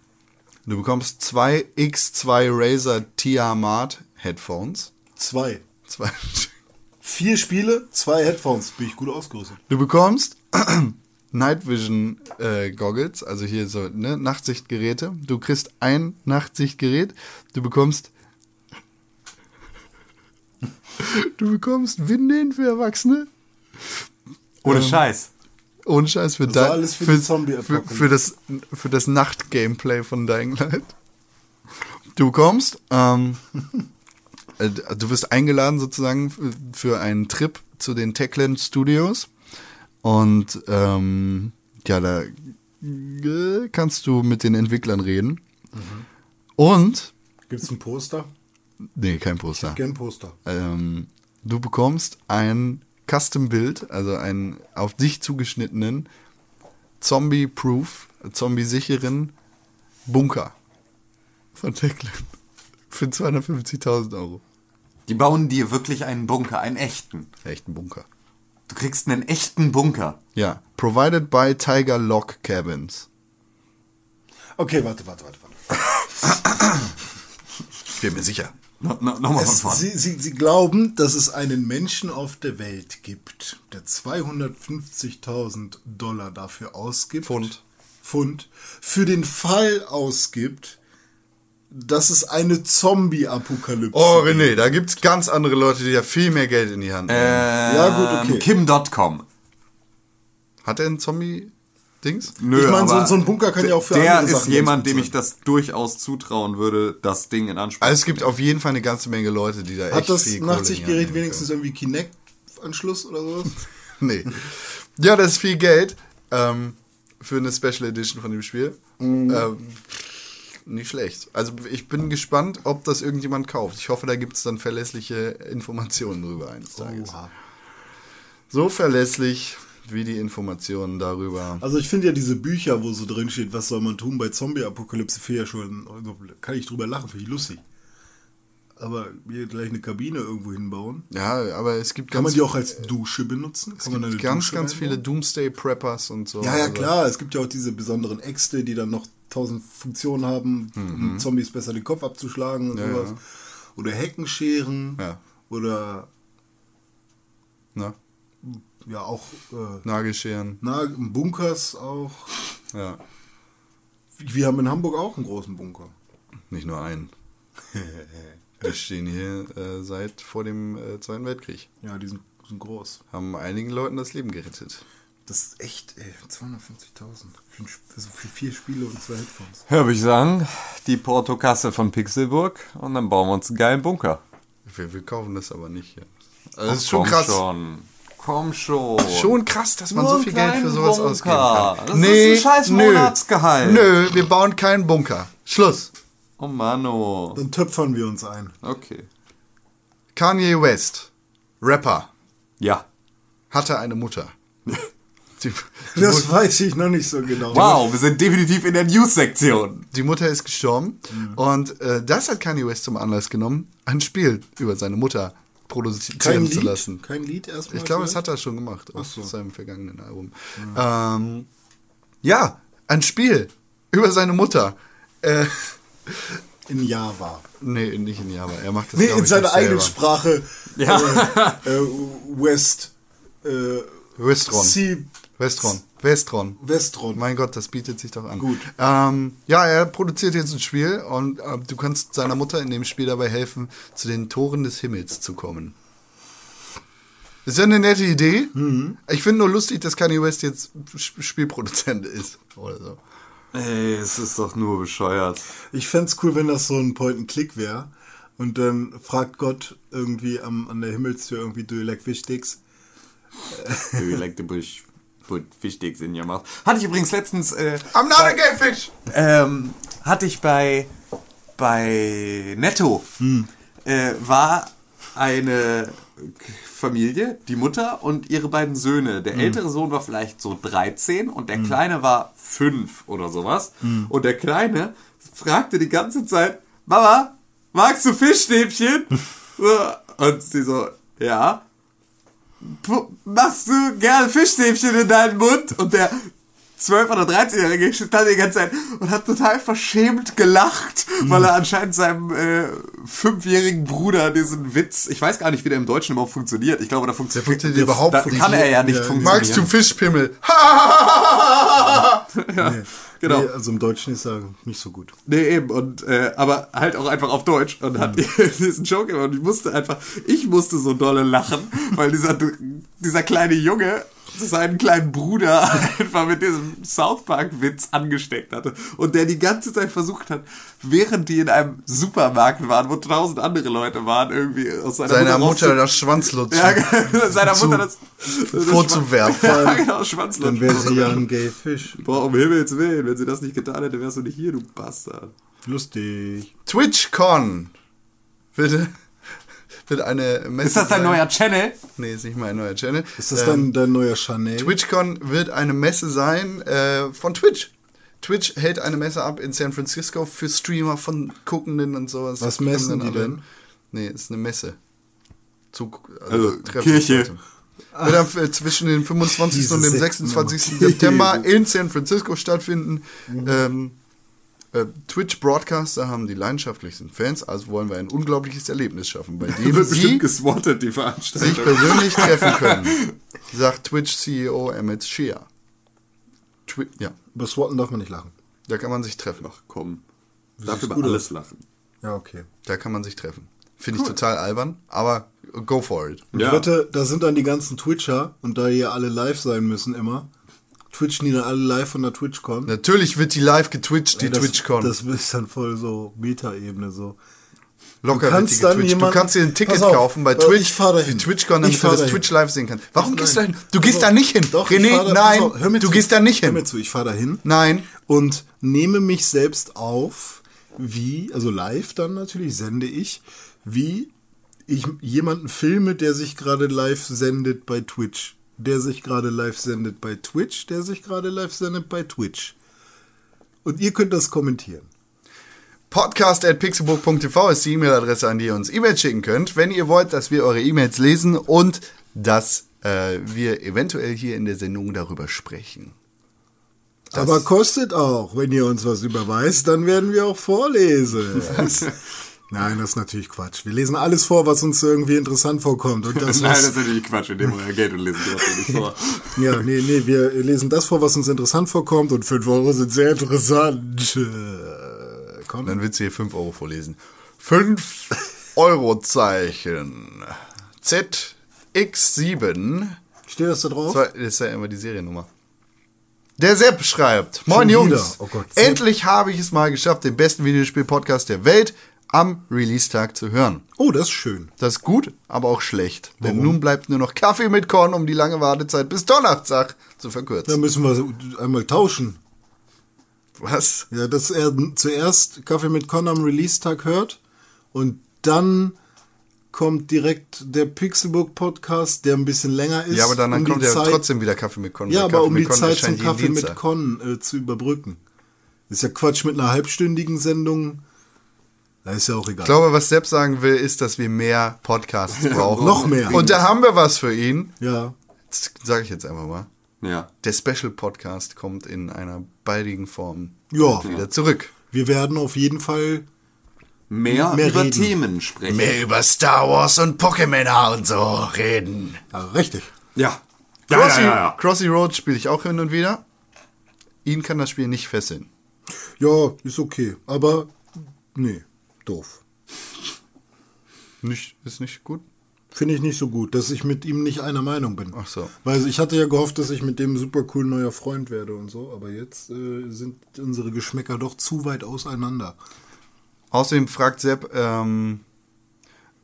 Du bekommst zwei X2 Razer Tiamat Headphones. Zwei. Zwei. Vier Spiele, zwei Headphones. Bin ich gut ausgerüstet. Du bekommst Night Vision äh, Goggles, also hier so ne, Nachtsichtgeräte. Du kriegst ein Nachtsichtgerät. Du bekommst Du bekommst Windeln für Erwachsene. Ohne Scheiß. Ohne Scheiß für, Also alles für für, für, für das für das Nacht-Gameplay von Dying Light. Du bekommst, ähm, äh, du wirst eingeladen sozusagen für einen Trip zu den Techland Studios und ähm, ja, da äh, kannst du mit den Entwicklern reden. Und Gibt es ein Poster? Nee, kein Poster. Gern Poster. Ähm, du bekommst ein Custom-Bild, also einen auf dich zugeschnittenen Zombie-Proof, Zombie-sicheren Bunker von Techland für 250.000 Euro. Die bauen dir wirklich einen Bunker, einen echten. Echten Bunker. Du kriegst einen echten Bunker. Ja, provided by Tiger Lock Cabins. Okay, warte, warte, warte. warte. Ich bin mir sicher. No, no, Nochmal von Es, vorne. sie, sie, sie glauben, dass es einen Menschen auf der Welt gibt, der 250.000 Dollar dafür ausgibt. Pfund. Pfund. Für den Fall ausgibt, dass es eine Zombie-Apokalypse Oh, gibt. René, da gibt's ganz andere Leute, die ja viel mehr Geld in die Hand nehmen. Ja, gut, okay. Kim.com. Hat er ein Zombie-Dings? Nö, Ich meine, so- so ein Bunker kann ja auch für Der andere ist Sachen jemand, dem ich das durchaus zutrauen würde, das Ding in Anspruch Also es gibt auf jeden Fall eine ganze Menge Leute, die da echt Hat das Nachtsichtgerät wenigstens irgendwie Kinect-Anschluss oder sowas? Nee. Ja, das ist viel Geld ähm, für eine Special Edition von dem Spiel. Mhm. Ähm, nicht schlecht. Also ich bin gespannt, ob das irgendjemand kauft. Ich hoffe, da gibt es dann verlässliche Informationen drüber eines Tages. Oha. So verlässlich wie die Informationen darüber. Also ich finde ja diese Bücher, wo so drin steht, was soll man tun bei Zombie-Apokalypse, finde ja schon, also kann ich drüber lachen, finde ich lustig. Aber hier gleich eine Kabine irgendwo hinbauen. Ja, aber es gibt Kann ganz, man die auch als Dusche benutzen? es Kann man da gibt ganz, Dusche ganz viele Doomsday Preppers und so. Ja, ja, Also, klar. Es gibt ja auch diese besonderen Äxte, die dann noch tausend Funktionen haben, um Zombies besser den Kopf abzuschlagen und Mhm. Ja, sowas. ja. Oder Heckenscheren. Ja. Oder Ne? Ja auch äh, Nagelscheren. na, Bunkers auch. Ja. Wir haben in Hamburg auch einen großen Bunker. Nicht nur einen. Wir stehen hier äh, seit vor dem äh, Zweiten Weltkrieg. Ja, die sind, sind groß. Haben einigen Leuten das Leben gerettet. Das ist echt, ey, 250.000. Für, also für vier Spiele und zwei Headphones. Ja, würde ich sagen, die Portokasse von Pixelburg und dann bauen wir uns einen geilen Bunker. Wir, wir kaufen das aber nicht hier. Also das ist schon krass. Schon. Komm schon. Schon krass, dass man Nur so viel Geld für sowas Bunker. ausgeben kann. Das ist ein scheiß Monatsgehalt. Nö, wir bauen keinen Bunker. Schluss. Oh Mano. Dann töpfern wir uns ein. Okay. Kanye West, Rapper, Ja. hatte eine Mutter. Die, Das weiß ich noch nicht so genau. Wow, wir sind definitiv in der News-Sektion. die Mutter ist gestorben Mhm. und äh, das hat Kanye West zum Anlass genommen, ein Spiel über seine Mutter produzieren zu Lied? lassen. Kein Lied erstmal? Ich glaube, es hat er schon gemacht auf so. seinem vergangenen Album. Ähm, ja, ein Spiel über seine Mutter. Äh, In Java. nee, nicht in Java. Er macht das Nee, in seiner eigenen. Sprache. Ja. Äh, äh, West. Äh, Westron. C. Westron. Westron. Westron. Mein Gott, das bietet sich doch an. Gut. Ähm, ja, er produziert jetzt ein Spiel und äh, du kannst seiner Mutter in dem Spiel dabei helfen, zu den Toren des Himmels zu kommen. Ist ja eine nette Idee. Mhm. Ich finde nur lustig, dass Kanye West jetzt Sp- Spielproduzent ist. Oder so. Ey, es ist doch nur bescheuert. Ich fänd's cool, wenn das so ein Point-and-Click wäre. Und dann fragt Gott irgendwie am, an der Himmelstür irgendwie, do you like fish sticks? Do you like the bush? Put fish sticks in your mouth. Hatte ich übrigens letztens. Äh, I'm not a bei- gay fish! ähm, hatte ich bei bei Netto äh, war eine Familie, die Mutter und ihre beiden Söhne. Der ältere Sohn war vielleicht so 13 und der kleine war 5 oder sowas. Und der kleine fragte die ganze Zeit, Mama, magst du Fischstäbchen? Und sie so, ja. Machst du gerne Fischstäbchen in deinen Mund? Und der 12- oder 13-Jährige stand die ganze Zeit und hat total verschämt gelacht, weil er anscheinend seinem äh, fünfjährigen Bruder diesen Witz, ich weiß gar nicht, wie der im Deutschen überhaupt funktioniert. Ich glaube, da funktioniert, funktioniert überhaupt da nicht. kann er ja nicht Ja, funktionieren. Magst du Fischpimmel? Genau. Nee, also im Deutschen ist er nicht so gut. Nee, eben. Und, äh, aber halt auch einfach auf Deutsch. Und hat diesen Joke gemacht. Und ich musste einfach, ich musste so dolle lachen, weil dieser, dieser kleine Junge seinen kleinen Bruder einfach mit diesem South Park-Witz angesteckt hatte. Und der die ganze Zeit versucht hat, während die in einem Supermarkt waren, wo tausend andere Leute waren, irgendwie aus seiner Seiner Mutter rauszu- das Schwanzlutschen ja, seiner zu- Mutter das, das vorzuwerfen. Ja, genau, Schwanzlutschen. Dann wäre sie ja ein Gay Fish. Boah, um Himmels Willen, wenn sie das nicht getan hätte, wärst du nicht hier, du Bastard. Lustig. TwitchCon wird, wird eine Messe Ist das dein sein. neuer Channel? Nee, ist nicht mein neuer Channel. Ist das Ähm, dein, dein neuer Chanel? TwitchCon wird eine Messe sein äh, von Twitch. Twitch hält eine Messe ab in San Francisco für Streamer von Guckenden und sowas. Was messen die denn? Nee, ist eine Messe. Zug, Also, Treffen- Kirche. Wird am, äh, zwischen dem 25. Diese und dem Sekten 26. immer. September in San Francisco stattfinden. Ähm, äh, Twitch-Broadcaster haben die leidenschaftlichsten Fans, also wollen wir ein unglaubliches Erlebnis schaffen, bei dem sie geswattet, die sich Veranstaltung. persönlich treffen können, sagt Twitch-CEO Emmett Shear. Twi ja, Über Swatten darf man nicht lachen. da kann man sich treffen. Ach komm. Darf über alles lachen. Ja, okay. Da kann man sich treffen. Finde ich total albern, aber go for it. Und Ja. ich wette, da sind dann die ganzen Twitcher und da hier alle live sein müssen immer, twitchen die dann alle live von der TwitchCon. Natürlich wird die live getwitcht, die das, TwitchCon. Das ist dann voll so Meta-Ebene so. Locker Du kannst dann getwitcht. Du jemanden- kannst dir ein Ticket auf, kaufen bei äh, Twitch. ich fahr dahin. Die TwitchCon, damit du das dahin. Twitch live sehen kannst. Warum gehst du da hin? Du gehst da nicht hin. Doch, René, da- nein, auf, hör mir du zu. gehst da nicht Hör hin. mir zu, ich fahre da hin. Nein. Und nehme mich selbst auf, wie, also live dann natürlich, sende ich, wie ich jemanden filme, der sich gerade live sendet bei Twitch. Der sich gerade live sendet bei Twitch, der sich gerade live sendet bei Twitch. Und ihr könnt das kommentieren. Podcast at pixelbook.tv ist die E-Mail-Adresse, an die ihr uns E-Mails schicken könnt, wenn ihr wollt, dass wir eure E-Mails lesen und dass äh, wir eventuell hier in der Sendung darüber sprechen. Aber kostet auch, wenn ihr uns was überweist, dann werden wir auch vorlesen. Nein, das ist natürlich Quatsch. Wir lesen alles vor, was uns irgendwie interessant vorkommt. Und das Nein, das ist natürlich Quatsch. Wir nehmen euer Geld und lesen sowas nicht vor. ja, nee, nee, wir lesen das vor, was uns interessant vorkommt und 5 Euro sind sehr interessant. Äh, Komm. Dann willst du hier 5 Euro vorlesen. 5 Euro Zeichen. ZX7. Steht das da drauf? Das ist ja immer die Seriennummer. Der Sepp schreibt, Moin? Jungs, Oh Gott, Sepp. endlich habe ich es mal geschafft, den besten Videospiel-Podcast der Welt am Release-Tag zu hören. Oh, das ist schön. Das ist gut, aber auch schlecht. Denn nun bleibt nur noch Kaffee mit Korn, um die lange Wartezeit bis Donnerstag zu Da verkürzen. müssen wir einmal tauschen. Was? Ja, dass er zuerst Kaffee mit Con am Release-Tag hört und dann kommt direkt der Pixelbook Podcast, der ein bisschen länger ist. Ja, aber dann um kommt ja Zeit- trotzdem wieder Kaffee mit Korn. Ja, aber Kaffee um die Korn Zeit zum Kaffee mit. Con äh, zu überbrücken. Ist ja Quatsch mit einer halbstündigen Sendung. Da ist ja auch egal. Ich glaube, was Sepp sagen will, ist, dass wir mehr Podcasts brauchen. noch mehr. Und da haben wir was für ihn. ja. Das sage ich jetzt einfach mal. Ja. Der Special Podcast kommt in einer baldigen Form Ja. wieder zurück. Wir werden auf jeden Fall. Mehr, Mehr über reden. Themen sprechen. Mehr über Star Wars und Pokémon und so reden. Ja, richtig. Ja. Ja, Crossy, ja, ja, ja. Crossy Road spiele ich auch hin und wieder. Ihn kann das Spiel nicht fesseln. Ja, ist okay. Aber nee, doof. Nicht, ist nicht gut. Finde ich nicht so gut, dass ich mit ihm nicht einer Meinung bin. Ach so. Weil ich hatte ja gehofft, dass ich mit dem super cool neuer Freund werde und so, aber jetzt äh, sind unsere Geschmäcker doch zu weit auseinander. Außerdem fragt Sepp, ähm,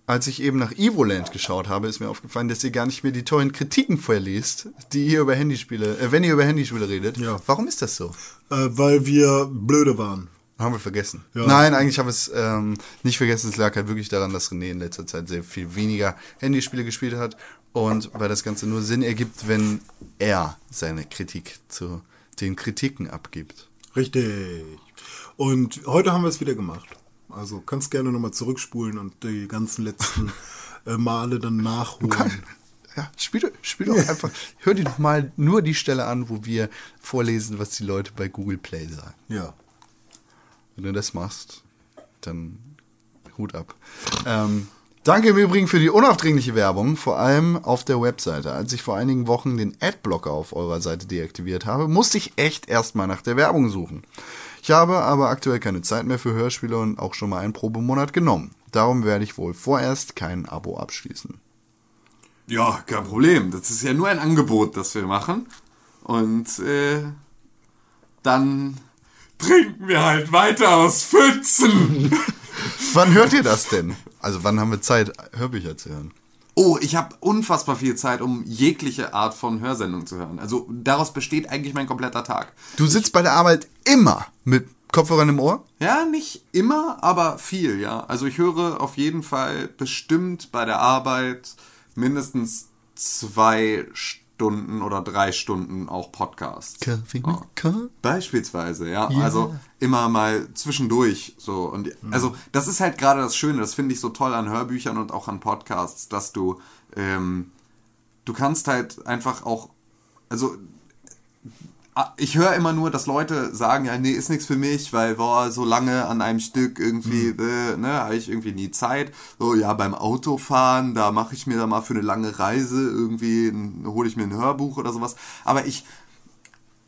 als ich eben nach Evoland geschaut habe, ist mir aufgefallen, dass ihr gar nicht mehr die tollen Kritiken vorliest, die ihr über Handyspiele, äh, wenn ihr über Handyspiele redet. Ja. Warum ist das so? Äh, weil wir blöde waren. Haben wir vergessen. Ja. Nein, eigentlich haben wir es ähm, nicht vergessen. Es lag halt wirklich daran, dass René in letzter Zeit sehr viel weniger Handyspiele gespielt hat und weil das Ganze nur Sinn ergibt, wenn er seine Kritik zu den Kritiken abgibt. Richtig. Und heute haben wir es wieder gemacht. Also kannst gerne nochmal zurückspulen und die ganzen letzten äh, Male dann nachholen. Ja, spiel, doch- spiel doch einfach, hör dir doch mal nur die Stelle an, wo wir vorlesen, was die Leute bei Google Play sagen. Ja. Wenn du das machst, dann Hut ab. Ähm, danke im Übrigen für die unaufdringliche Werbung, vor allem auf der Webseite. Als ich vor einigen Wochen den Adblocker auf eurer Seite deaktiviert habe, musste ich echt erstmal nach der Werbung suchen. Ich habe aber aktuell keine Zeit mehr für Hörspiele und auch schon mal einen Probemonat genommen. Darum werde ich wohl vorerst kein Abo abschließen. Ja, kein Problem. Das ist ja nur ein Angebot, das wir machen. Und äh, dann trinken wir halt weiter aus Pfützen. Wann hört ihr das denn? Also wann haben wir Zeit, Hörbücher zu hören? Oh, ich habe unfassbar viel Zeit, um jegliche Art von Hörsendung zu hören. Also daraus besteht eigentlich mein kompletter Tag. Du sitzt bei der Arbeit immer mit Kopfhörern im Ohr? Ja, nicht immer, aber viel, ja. Also ich höre auf jeden Fall bestimmt bei der Arbeit mindestens zwei Stunden oder drei Stunden auch Podcasts. Kaffee Oh. Beispielsweise, ja. Also immer mal zwischendurch so. Und also das ist halt gerade das Schöne, das finde ich so toll an Hörbüchern und auch an Podcasts, dass du, ähm, du kannst halt einfach auch, also ich höre immer nur, dass Leute sagen, ja, nee, ist nichts für mich, weil boah, so lange an einem Stück irgendwie, äh, ne, habe ich irgendwie nie Zeit. So, ja, beim Autofahren, da mache ich mir da mal für eine lange Reise irgendwie, hole ich mir ein Hörbuch oder sowas. Aber ich,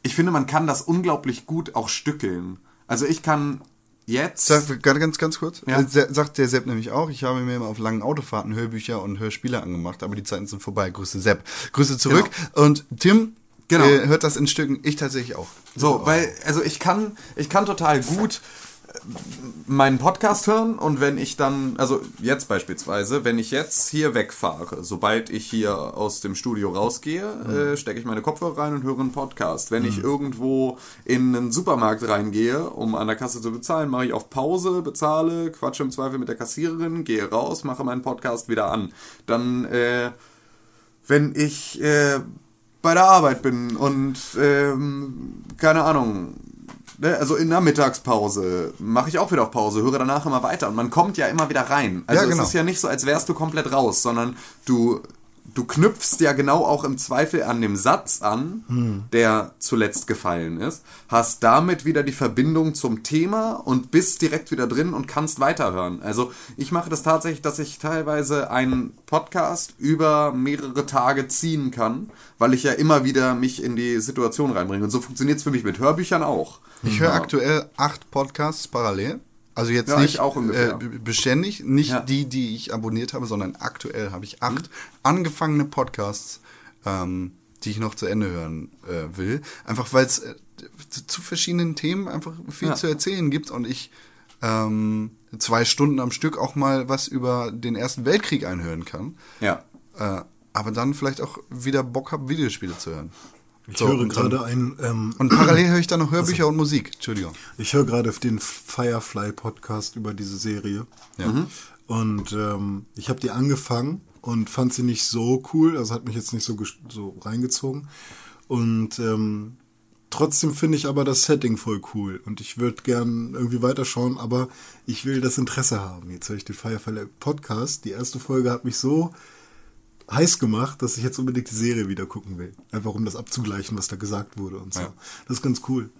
ich finde, man kann das unglaublich gut auch stückeln. Also ich kann jetzt. Sag, ganz, ganz, ganz kurz. Ja. Äh, Sagt der Sepp nämlich auch, ich habe mir immer auf langen Autofahrten Hörbücher und Hörspiele angemacht, aber die Zeiten sind vorbei. Grüße Sepp. Grüße zurück. Und Tim Genau. äh, hört das in Stücken, ich tatsächlich auch. So, weil, also ich kann, ich kann total gut äh, meinen Podcast hören und wenn ich dann, also jetzt beispielsweise, wenn ich jetzt hier wegfahre, sobald ich hier aus dem Studio rausgehe, äh, stecke ich meine Kopfhörer rein und höre einen Podcast. Wenn ich irgendwo in einen Supermarkt reingehe, um an der Kasse zu bezahlen, mache ich auf Pause, bezahle, quatsche im Zweifel mit der Kassiererin, gehe raus, mache meinen Podcast wieder an. Dann, äh, wenn ich äh, bei der Arbeit bin und ähm, keine Ahnung, ne, also in der Mittagspause mache ich auch wieder auf Pause, höre danach immer weiter und man kommt ja immer wieder rein. Also Ja, genau. es ist ja nicht so, als wärst du komplett raus, sondern du du knüpfst ja genau auch im Zweifel an dem Satz an, Hm. der zuletzt gefallen ist, hast damit wieder die Verbindung zum Thema und bist direkt wieder drin und kannst weiterhören. Also ich mache das tatsächlich, dass ich teilweise einen Podcast über mehrere Tage ziehen kann, weil ich ja immer wieder mich in die Situation reinbringe. Und so funktioniert es für mich mit Hörbüchern auch. Ich höre aktuell acht Podcasts parallel. Also jetzt Ja, nicht. Äh, beständig, nicht Ja. die, die ich abonniert habe, sondern aktuell habe ich acht angefangene Podcasts, ähm, die ich noch zu Ende hören äh, will. Einfach weil es äh, zu- zu verschiedenen Themen einfach viel Ja. zu erzählen gibt und ich ähm, zwei Stunden am Stück auch mal was über den Ersten Weltkrieg einhören kann. Ja. Äh, aber dann vielleicht auch wieder Bock habe, Videospiele zu hören. Ich So, höre gerade ein, ähm, Und parallel höre ich dann noch Hörbücher und Musik. Entschuldigung. ich höre gerade den Firefly Podcast über diese Serie. Ja. Und ähm, ich habe die angefangen und fand sie nicht so cool, also hat mich jetzt nicht so, so reingezogen. Und ähm, trotzdem finde ich aber das Setting voll cool und ich würde gern irgendwie weiterschauen, aber ich will das Interesse haben. Jetzt höre ich den Firefly Podcast. Die erste Folge hat mich so heiß gemacht, dass ich jetzt unbedingt die Serie wieder gucken will. Einfach um das abzugleichen, was da gesagt wurde und so. Ja. Das ist ganz cool.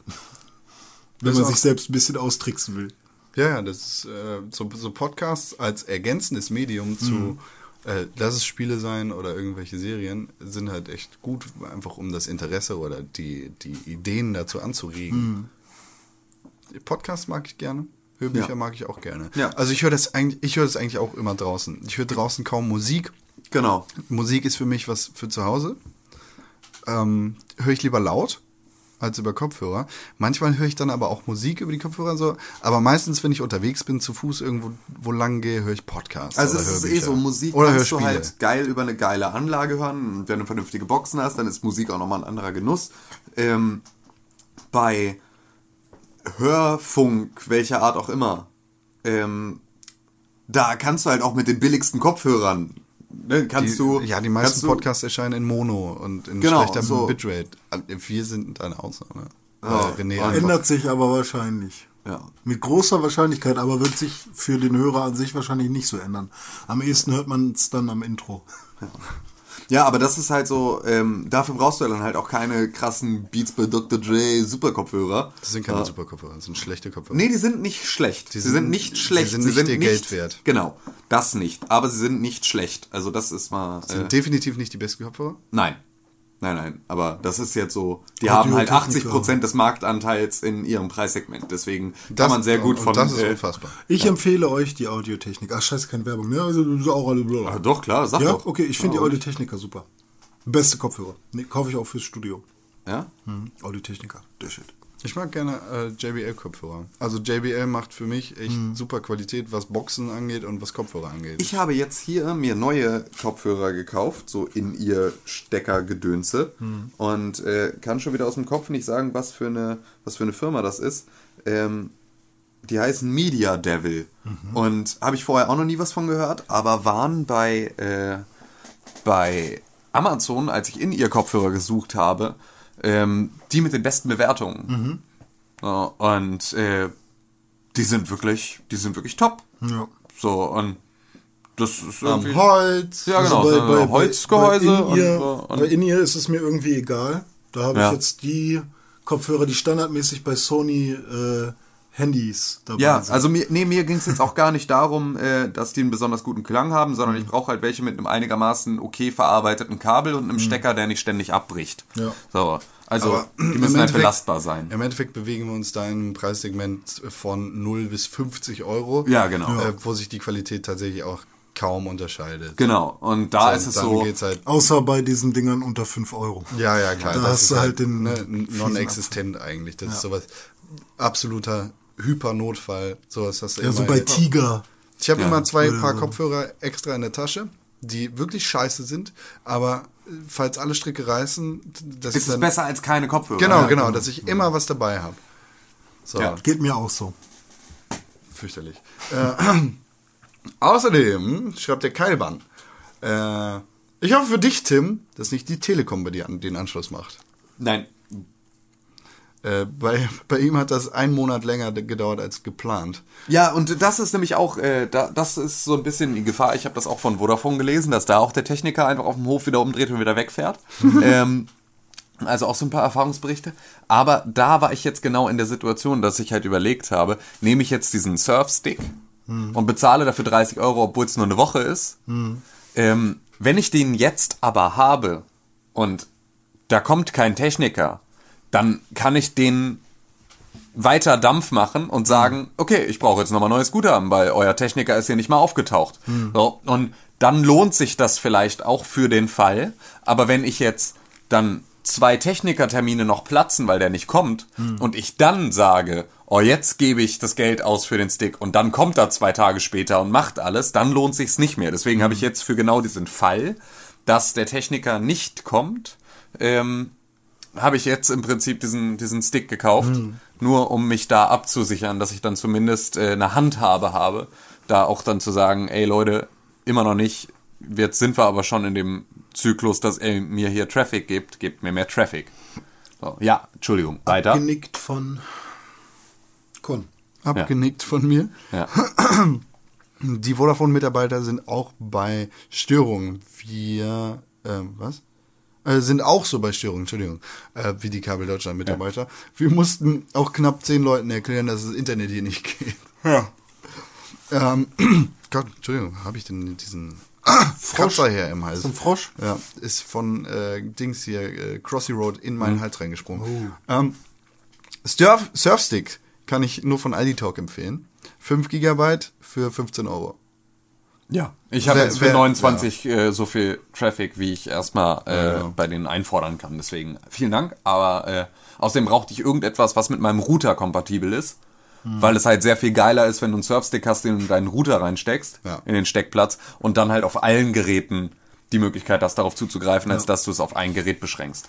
Wenn man sich selbst ein bisschen austricksen will. Ja, ja, das ist äh, so, so Podcasts als ergänzendes Medium zu äh, lass es Spiele sein oder irgendwelche Serien, sind halt echt gut, einfach um das Interesse oder die, die Ideen dazu anzuregen. Podcasts mag ich gerne. Hörbücher Ja. mag ich auch gerne. Ja. Also ich höre das eigentlich, ich höre das eigentlich auch immer draußen. Ich höre draußen kaum Musik. Genau. Musik ist für mich was für zu Hause. Ähm, höre ich lieber laut als über Kopfhörer. Manchmal höre ich dann aber auch Musik über die Kopfhörer so. Aber meistens, wenn ich unterwegs bin, zu Fuß irgendwo wo lang gehe, höre ich Podcasts. Also oder es ist eh so, Musik oder kannst du halt geil über eine geile Anlage hören. Und wenn du vernünftige Boxen hast, dann ist Musik auch nochmal ein anderer Genuss. Ähm, bei Hörfunk, welcher Art auch immer, ähm, da kannst du halt auch mit den billigsten Kopfhörern, ne, kannst die, du... ja, die meisten du, Podcasts erscheinen in Mono und in Genau, schlechter so. Bitrate. Wir sind eine Ausnahme. Ja, René und- einfach- Ändert sich aber wahrscheinlich. Ja. Mit großer Wahrscheinlichkeit, aber wird sich für den Hörer an sich wahrscheinlich nicht so ändern. Am ehesten hört man es dann am Intro. Ja, aber das ist halt so, ähm, dafür brauchst du dann halt auch keine krassen Beats bei Dr. Dre Superkopfhörer. Das sind keine Ja. super Kopfhörer, das sind schlechte Kopfhörer. Nee, die sind nicht schlecht. sie sind- sind nicht sie schlecht. sind nicht ihr Geld wert. Genau, das nicht. Aber sie sind nicht schlecht. Also das ist mal. sind Äh, definitiv nicht die besten Kopfhörer. nein. Nein, nein. Aber das ist jetzt so. Die haben halt Audio-Techniker. 80% des Marktanteils in ihrem Preissegment. Deswegen Das- kann man sehr gut von. Das ist äh, unfassbar. Ich empfehle euch die Audiotechnik. Ach, scheiße, keine Werbung. Ja, also, ist auch alle bla. ah, doch, klar, sag Ja, doch. okay, ich finde Ja, die Audiotechniker super. Beste Kopfhörer. Nee, kaufe ich auch fürs Studio. Ja? Hm. Audiotechniker, der Shit. Ich mag gerne äh, JBL-Kopfhörer. Also JBL macht für mich echt super Qualität, was Boxen angeht und was Kopfhörer angeht. Ich habe jetzt hier mir neue Kopfhörer gekauft, so in ihr Steckergedönse. Und äh, kann schon wieder aus dem Kopf nicht sagen, was für eine, was für eine Firma das ist. ähm, die heißen Media Devil. Und habe ich vorher auch noch nie was von gehört, aber waren bei, äh, bei Amazon, als ich in ihr Kopfhörer gesucht habe, ähm, die mit den besten Bewertungen. So, und äh, die sind wirklich, die sind wirklich top. Ja. So, und das ist Am irgendwie. Holz. Ja, genau. Also so Holzgehäuse bei, und, In-Ear und, bei In-Ear ist es mir irgendwie egal. Da habe Ja. ich jetzt die Kopfhörer, die standardmäßig bei Sony äh, Handys dabei Ja, sind. also mir, nee, mir ging es jetzt auch gar nicht darum, äh, dass die einen besonders guten Klang haben, sondern ich brauche halt welche mit einem einigermaßen okay verarbeiteten Kabel und einem Stecker, der nicht ständig abbricht. Ja. So, also Aber die im müssen halt Endeffekt- belastbar sein. Im Endeffekt bewegen wir uns da in einem Preissegment von 0 bis 50 Euro. Ja, genau. Äh, wo sich die Qualität tatsächlich auch kaum unterscheidet. Genau, und da So, ist es so, halt. Außer bei diesen Dingern unter 5 Euro. Ja, ja, klar. Da das hast ist du halt den ne, non-existent eigentlich. Das ist sowas absoluter Hypernotfall. Sowas hast du Ja, so bei Tiger. Ich habe Ja. immer zwei Paar so. Kopfhörer extra in der Tasche, die wirklich scheiße sind, aber äh, falls alle Stricke reißen, das ist es besser als keine Kopfhörer. Genau, Ja, genau, dass ich immer was dabei habe. So, Ja. Geht mir auch so. fürchterlich. Äh, außerdem schreibt der Keilbahn. Äh, ich hoffe für dich, Tim, dass nicht die Telekom bei dir an, den Anschluss macht. Nein, Äh, bei, bei ihm hat das einen Monat länger gedauert als geplant. Ja, und das ist nämlich auch, äh, da, das ist so ein bisschen die Gefahr. Ich habe das auch von Vodafone gelesen, dass da auch der Techniker einfach auf dem Hof wieder umdreht und wieder wegfährt. ähm, also auch so ein paar Erfahrungsberichte. Aber da war ich jetzt genau in der Situation, dass ich halt überlegt habe, nehme ich jetzt diesen Surfstick und bezahle dafür 30 Euro, obwohl es nur eine Woche ist. Ähm, wenn ich den jetzt aber habe und da kommt kein Techniker, dann kann ich den weiter Dampf machen und sagen, okay, ich brauche jetzt nochmal neues Guthaben, weil euer Techniker ist hier nicht mal aufgetaucht. So, und dann lohnt sich das vielleicht auch für den Fall. Aber wenn ich jetzt dann zwei Technikertermine noch platzen, weil der nicht kommt, und ich dann sage, oh, jetzt gebe ich das Geld aus für den Stick und dann kommt er zwei Tage später und macht alles, dann lohnt sich's nicht mehr. Deswegen habe ich jetzt für genau diesen Fall, dass der Techniker nicht kommt, ähm, habe ich jetzt im Prinzip diesen, diesen Stick gekauft, nur um mich da abzusichern, dass ich dann zumindest äh, eine Handhabe habe, da auch dann zu sagen, ey Leute, immer noch nicht, jetzt sind wir aber schon in dem Zyklus, dass er mir hier Traffic gibt, gebt mir mehr Traffic. So, ja, Entschuldigung, weiter. Genickt von Con. Abgenickt von mir. Ja. Die Vodafone-Mitarbeiter sind auch bei Störungen. Wir, ähm, was? Äh, sind auch so bei Störungen, Entschuldigung, äh, wie die Kabel Deutschland-Mitarbeiter. Wir mussten auch knapp zehn Leuten erklären, dass das Internet hier nicht geht. Ja. Ähm, Gott, Entschuldigung, habe ich denn diesen Kratzer her im Hals? Ist ein Frosch? Ja, ist von äh, Dings hier, äh, Crossy Road in meinen Hals reingesprungen. Ähm, Surf, Surfstick kann ich nur von Aldi Talk empfehlen. 5 Gigabyte für 15 Euro. Ja. Ich habe jetzt für wer- 29 äh, so viel Traffic, wie ich erstmal äh, Ja, genau. bei denen einfordern kann. Deswegen vielen Dank. Aber äh, außerdem brauchte ich irgendetwas, was mit meinem Router kompatibel ist. Hm. Weil es halt sehr viel geiler ist, wenn du einen Surfstick hast, den du in deinen Router reinsteckst, Ja. in den Steckplatz und dann halt auf allen Geräten die Möglichkeit hast, darauf zuzugreifen, als dass du es auf ein Gerät beschränkst.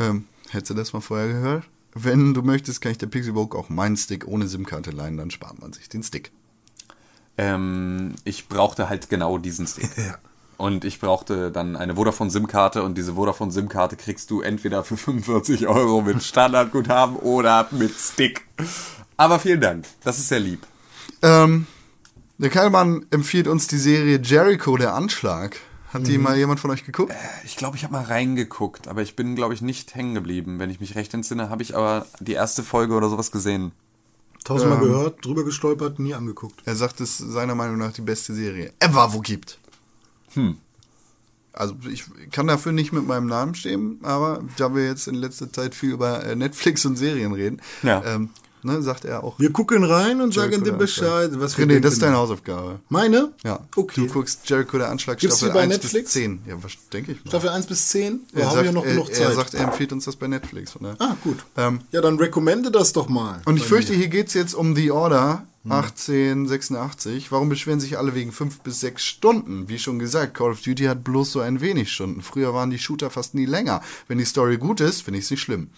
Ähm, hättest du das mal vorher gehört? Wenn du möchtest, kann ich der Pixelbook auch meinen Stick ohne SIM-Karte leihen, dann spart man sich den Stick. Ähm, ich brauchte halt genau diesen Stick. Ja. Und ich brauchte dann eine Vodafone SIM-Karte und diese Vodafone SIM-Karte kriegst du entweder für 45 Euro mit Standardguthaben oder mit Stick. Aber vielen Dank, das ist sehr lieb. Ähm, der Keilmann empfiehlt uns die Serie Jericho, der Anschlag. Hat die mal jemand von euch geguckt? Ich glaube, ich habe mal reingeguckt, aber ich bin, glaube ich, nicht hängen geblieben. Wenn ich mich recht entsinne, habe ich aber die erste Folge oder sowas gesehen. Tausendmal Ähm. gehört, drüber gestolpert, nie angeguckt. Er sagt, es ist seiner Meinung nach die beste Serie ever wo gibt. Hm. Also ich kann dafür nicht mit meinem Namen stehen, aber da wir jetzt in letzter Zeit viel über äh, Netflix und Serien reden, Ja. ähm, ne, sagt er auch. Wir gucken rein und sagen Jericho dir der Bescheid, was wir René, das ist deine Hausaufgabe. Meine? Ja. Okay. Du guckst Jericho der Anschlag Gibt's Staffel bei 1 Netflix? bis 10. Ja, was denke ich mal. Staffel 1 bis 10? Da er haben sagt, wir noch er, genug er Zeit. sagt, er empfiehlt uns das bei Netflix. Ne? ah, gut. Ähm, ja, dann recommende das doch mal. Und ich fürchte, mir. hier geht's jetzt um The Order Hm. 1886. Warum beschweren sich alle wegen fünf bis sechs Stunden? Wie schon gesagt, Call of Duty hat bloß so ein wenig Stunden. Früher waren die Shooter fast nie länger. Wenn die Story gut ist, finde ich es nicht schlimm.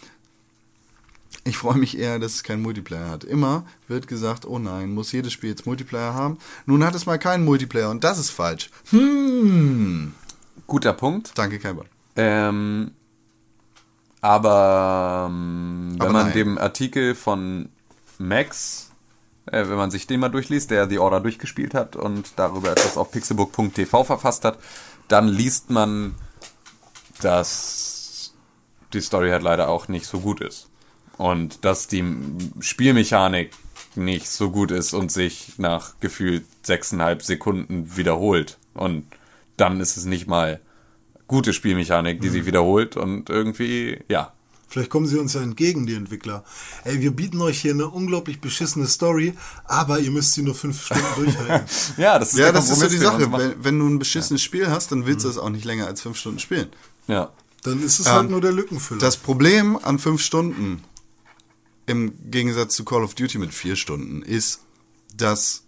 Ich freue mich eher, dass es keinen Multiplayer hat. Immer wird gesagt, oh nein, muss jedes Spiel jetzt Multiplayer haben. Nun hat es mal keinen Multiplayer und das ist falsch. Hm. Guter Punkt. Danke, Kaiber. Ähm, aber ähm, wenn Aber man dem Artikel von Max, äh, wenn man sich den mal durchliest, der The Order durchgespielt hat und darüber etwas auf pixelbook.tv verfasst hat, dann liest man, dass die Story halt leider auch nicht so gut ist. Und dass die Spielmechanik nicht so gut ist und sich nach gefühlt sechseinhalb Sekunden wiederholt. Und dann ist es nicht mal gute Spielmechanik, die sich wiederholt und irgendwie, ja. Vielleicht kommen sie uns ja entgegen, die Entwickler. Ey, wir bieten euch hier eine unglaublich beschissene Story, aber ihr müsst sie nur fünf Stunden durchhalten. Ja, das ist Ja, das ist so die Sache. Wenn, wenn du ein beschissenes Spiel hast, dann willst du es auch nicht länger als fünf Stunden spielen. Ja. Dann ist es halt nur der Lückenfüller. Das Problem an fünf Stunden im Gegensatz zu Call of Duty mit vier Stunden ist, dass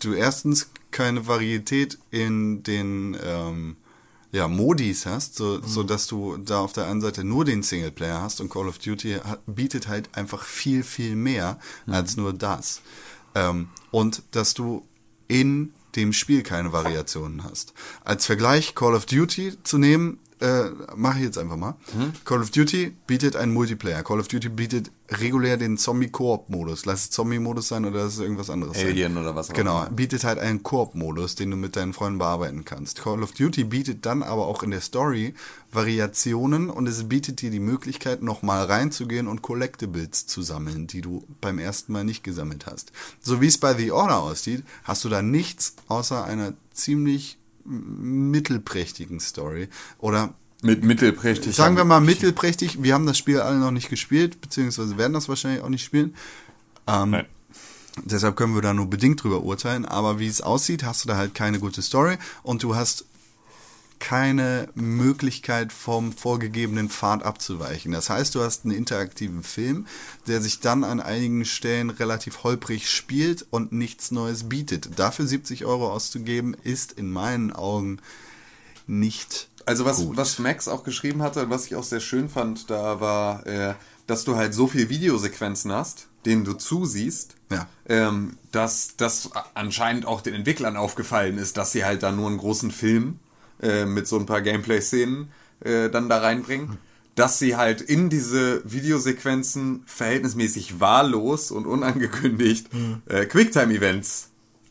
du erstens keine Varietät in den ähm, ja, Modis hast, so, so dass du da auf der einen Seite nur den Singleplayer hast und Call of Duty hat, bietet halt einfach viel, viel mehr als nur das. Ähm, und dass du in dem Spiel keine Variationen hast. Als Vergleich Call of Duty zu nehmen, äh, mache ich jetzt einfach mal. Call of Duty bietet einen Multiplayer. Call of Duty bietet regulär den Zombie-Koop-Modus. Lass es Zombie-Modus sein oder lass es irgendwas anderes sein. Alien oder was auch Genau, immer. bietet halt einen Koop-Modus, den du mit deinen Freunden bearbeiten kannst. Call of Duty bietet dann aber auch in der Story Variationen und es bietet dir die Möglichkeit, nochmal reinzugehen und Collectibles zu sammeln, die du beim ersten Mal nicht gesammelt hast. So wie es bei The Order aussieht, hast du da nichts außer einer ziemlich mittelprächtigen Story oder Mit mittelprächtig. Sagen wir mal mittelprächtig. Wir haben das Spiel alle noch nicht gespielt, beziehungsweise werden das wahrscheinlich auch nicht spielen. Ähm, Nein. Deshalb können wir da nur bedingt drüber urteilen. Aber wie es aussieht, hast du da halt keine gute Story und du hast keine Möglichkeit vom vorgegebenen Pfad abzuweichen. Das heißt, du hast einen interaktiven Film, der sich dann an einigen Stellen relativ holprig spielt und nichts Neues bietet. Dafür 70 Euro auszugeben, ist in meinen Augen nicht Also was, gut. was Max auch geschrieben hatte und was ich auch sehr schön fand, da war, äh, dass du halt so viel Videosequenzen hast, denen du zusiehst, Ja. ähm, dass das anscheinend auch den Entwicklern aufgefallen ist, dass sie halt da nur einen großen Film äh, mit so ein paar Gameplay-Szenen äh, dann da reinbringen. Dass sie halt in diese Videosequenzen verhältnismäßig wahllos und unangekündigt äh, Quicktime-Events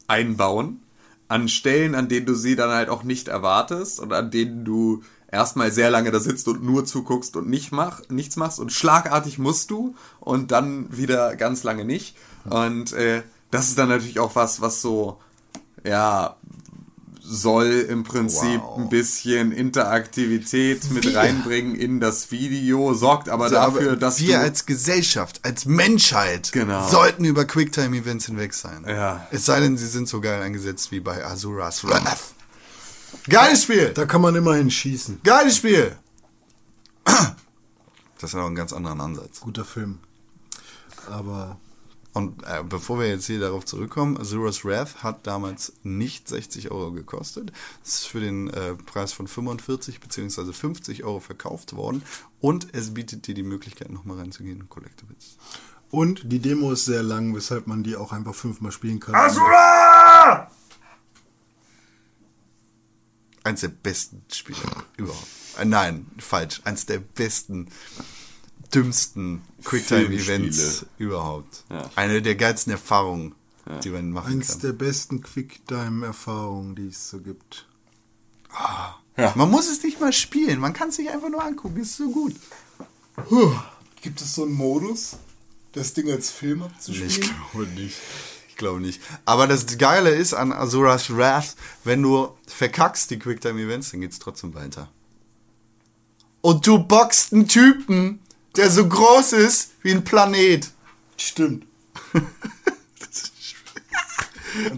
einbauen an Stellen, an denen du sie dann halt auch nicht erwartest und an denen du erstmal sehr lange da sitzt und nur zuguckst und nicht mach, nichts machst und schlagartig musst du und dann wieder ganz lange nicht. Und äh, das ist dann natürlich auch was, was so, ja, soll im Prinzip Wow. ein bisschen Interaktivität mit Wir. reinbringen in das Video, sorgt aber Also, dafür, aber dass wir du als Gesellschaft, als Menschheit Genau. sollten über Quicktime-Events hinweg sein. Ja. Es sei denn, sie sind so geil eingesetzt wie bei Azuras Wrath. Geiles Spiel! Da kann man immerhin schießen. Geiles Spiel! Das hat auch einen ganz anderen Ansatz. Guter Film. Aber Und äh, bevor wir jetzt hier darauf zurückkommen, Azuras Wrath hat damals nicht 60 Euro gekostet. Es ist für den äh, Preis von 45 bzw. 50 Euro verkauft worden. Und es bietet dir die Möglichkeit, nochmal reinzugehen und Collectibles. und die Demo ist sehr lang, weshalb man die auch einfach fünfmal spielen kann. Eins der besten Spiele überhaupt. Äh, nein, falsch. Eins der besten, dümmsten Quicktime-Events überhaupt. Ja. Eine der geilsten Erfahrungen, die man machen Eins kann. der besten Quicktime-Erfahrungen, die es so gibt. Man muss es nicht mal spielen, man kann es sich einfach nur angucken. Es ist so gut. Gibt es so einen Modus, das Ding als Film abzuspielen? Ich glaube nicht. Ich glaube nicht. Aber das Geile ist an Azuras Wrath, wenn du verkackst die Quicktime-Events, dann geht's trotzdem weiter. Und du boxt einen Typen, der so groß ist wie ein Planet. Stimmt. Und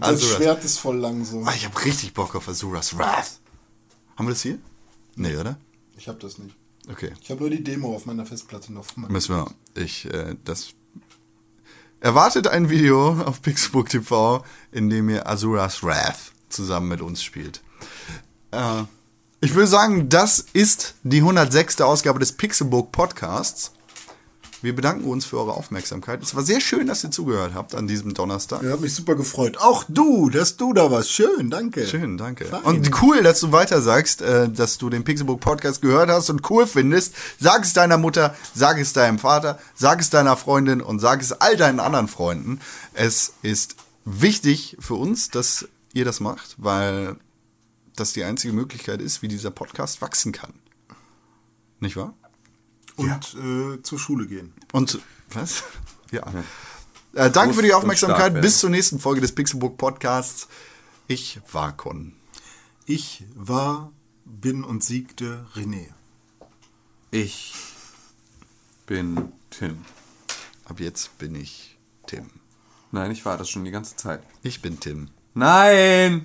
das Also, Schwert ist voll lang so. Ah, ich habe richtig Bock auf Azuras Wrath. Haben wir das hier? Nee, oder? Ich hab das nicht. Okay. Ich habe nur die Demo auf meiner Festplatte noch. Müssen wir. Ich, äh, das. Erwartet ein Video auf Pixelbook TV, in dem ihr Azuras Wrath zusammen mit uns spielt. Äh, ich würde sagen, das ist die 106. Ausgabe des Pixelbook Podcasts. Wir bedanken uns für eure Aufmerksamkeit. Es war sehr schön, dass ihr zugehört habt an diesem Donnerstag. Ja, hat mich super gefreut. Auch du, dass du da warst. Schön, danke. Schön, danke. Fein. Und cool, dass du weiter sagst, äh, dass du den Pixelbook Podcast gehört hast und cool findest. Sag es deiner Mutter, sag es deinem Vater, sag es deiner Freundin und sag es all deinen anderen Freunden. Es ist wichtig für uns, dass ihr das macht, weil das die einzige Möglichkeit ist, wie dieser Podcast wachsen kann. Nicht wahr? Und äh, zur Schule gehen. Und was? Ja. Äh, danke für die Aufmerksamkeit. Bis zur nächsten Folge des Pixelbook Podcasts. Ich war Con. Ich war, bin und siegte René. Ich bin Tim. Ab jetzt bin ich Tim. Nein, ich war das schon die ganze Zeit. Ich bin Tim. Nein!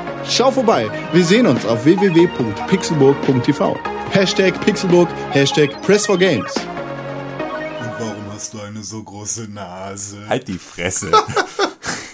Schau vorbei. Wir sehen uns auf www.pixelburg.tv. Hashtag Pixelburg, Hashtag Press4Games. Und warum hast du eine so große Nase? Halt die Fresse.